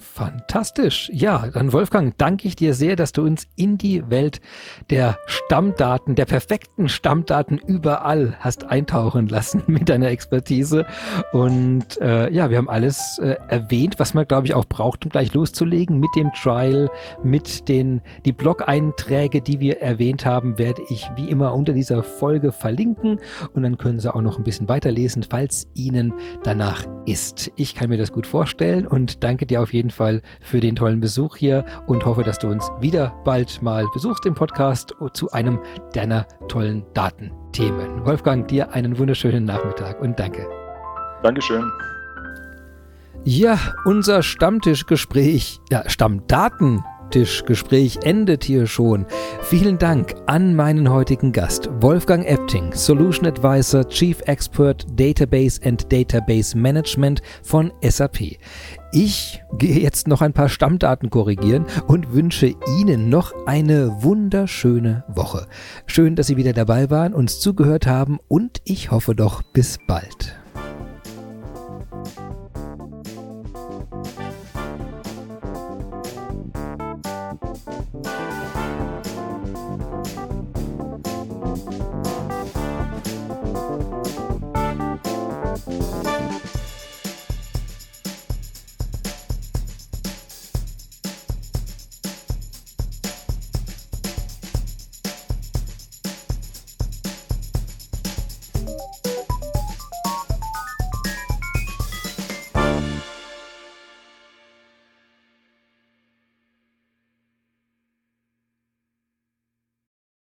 Fantastisch. Ja, dann Wolfgang, danke ich dir sehr, dass du uns in die Welt der Stammdaten, der perfekten Stammdaten überall hast eintauchen lassen mit deiner Expertise. Und äh, ja, wir haben alles äh, erwähnt, was man, glaube ich, auch braucht, um gleich loszulegen mit dem Trial, mit den die Blog-Einträge, die wir erwähnt haben, werde ich wie immer unter dieser Folge verlinken. Und dann können Sie auch noch ein bisschen weiterlesen, falls Ihnen danach ist. Ich kann mir das gut vorstellen und danke dir auf jeden Fall Fall für den tollen Besuch hier und hoffe, dass du uns wieder bald mal besuchst im Podcast zu einem deiner tollen Datenthemen. Wolfgang, dir einen wunderschönen Nachmittag und danke. Dankeschön. Ja, unser Stammtischgespräch, ja, Stammdaten Tischgespräch endet hier schon. Vielen Dank an meinen heutigen Gast, Wolfgang Epting, Solution Advisor, Chief Expert Database and Database Management von SAP. Ich gehe jetzt noch ein paar Stammdaten korrigieren und wünsche Ihnen noch eine wunderschöne Woche. Schön, dass Sie wieder dabei waren, uns zugehört haben und ich hoffe doch bis bald.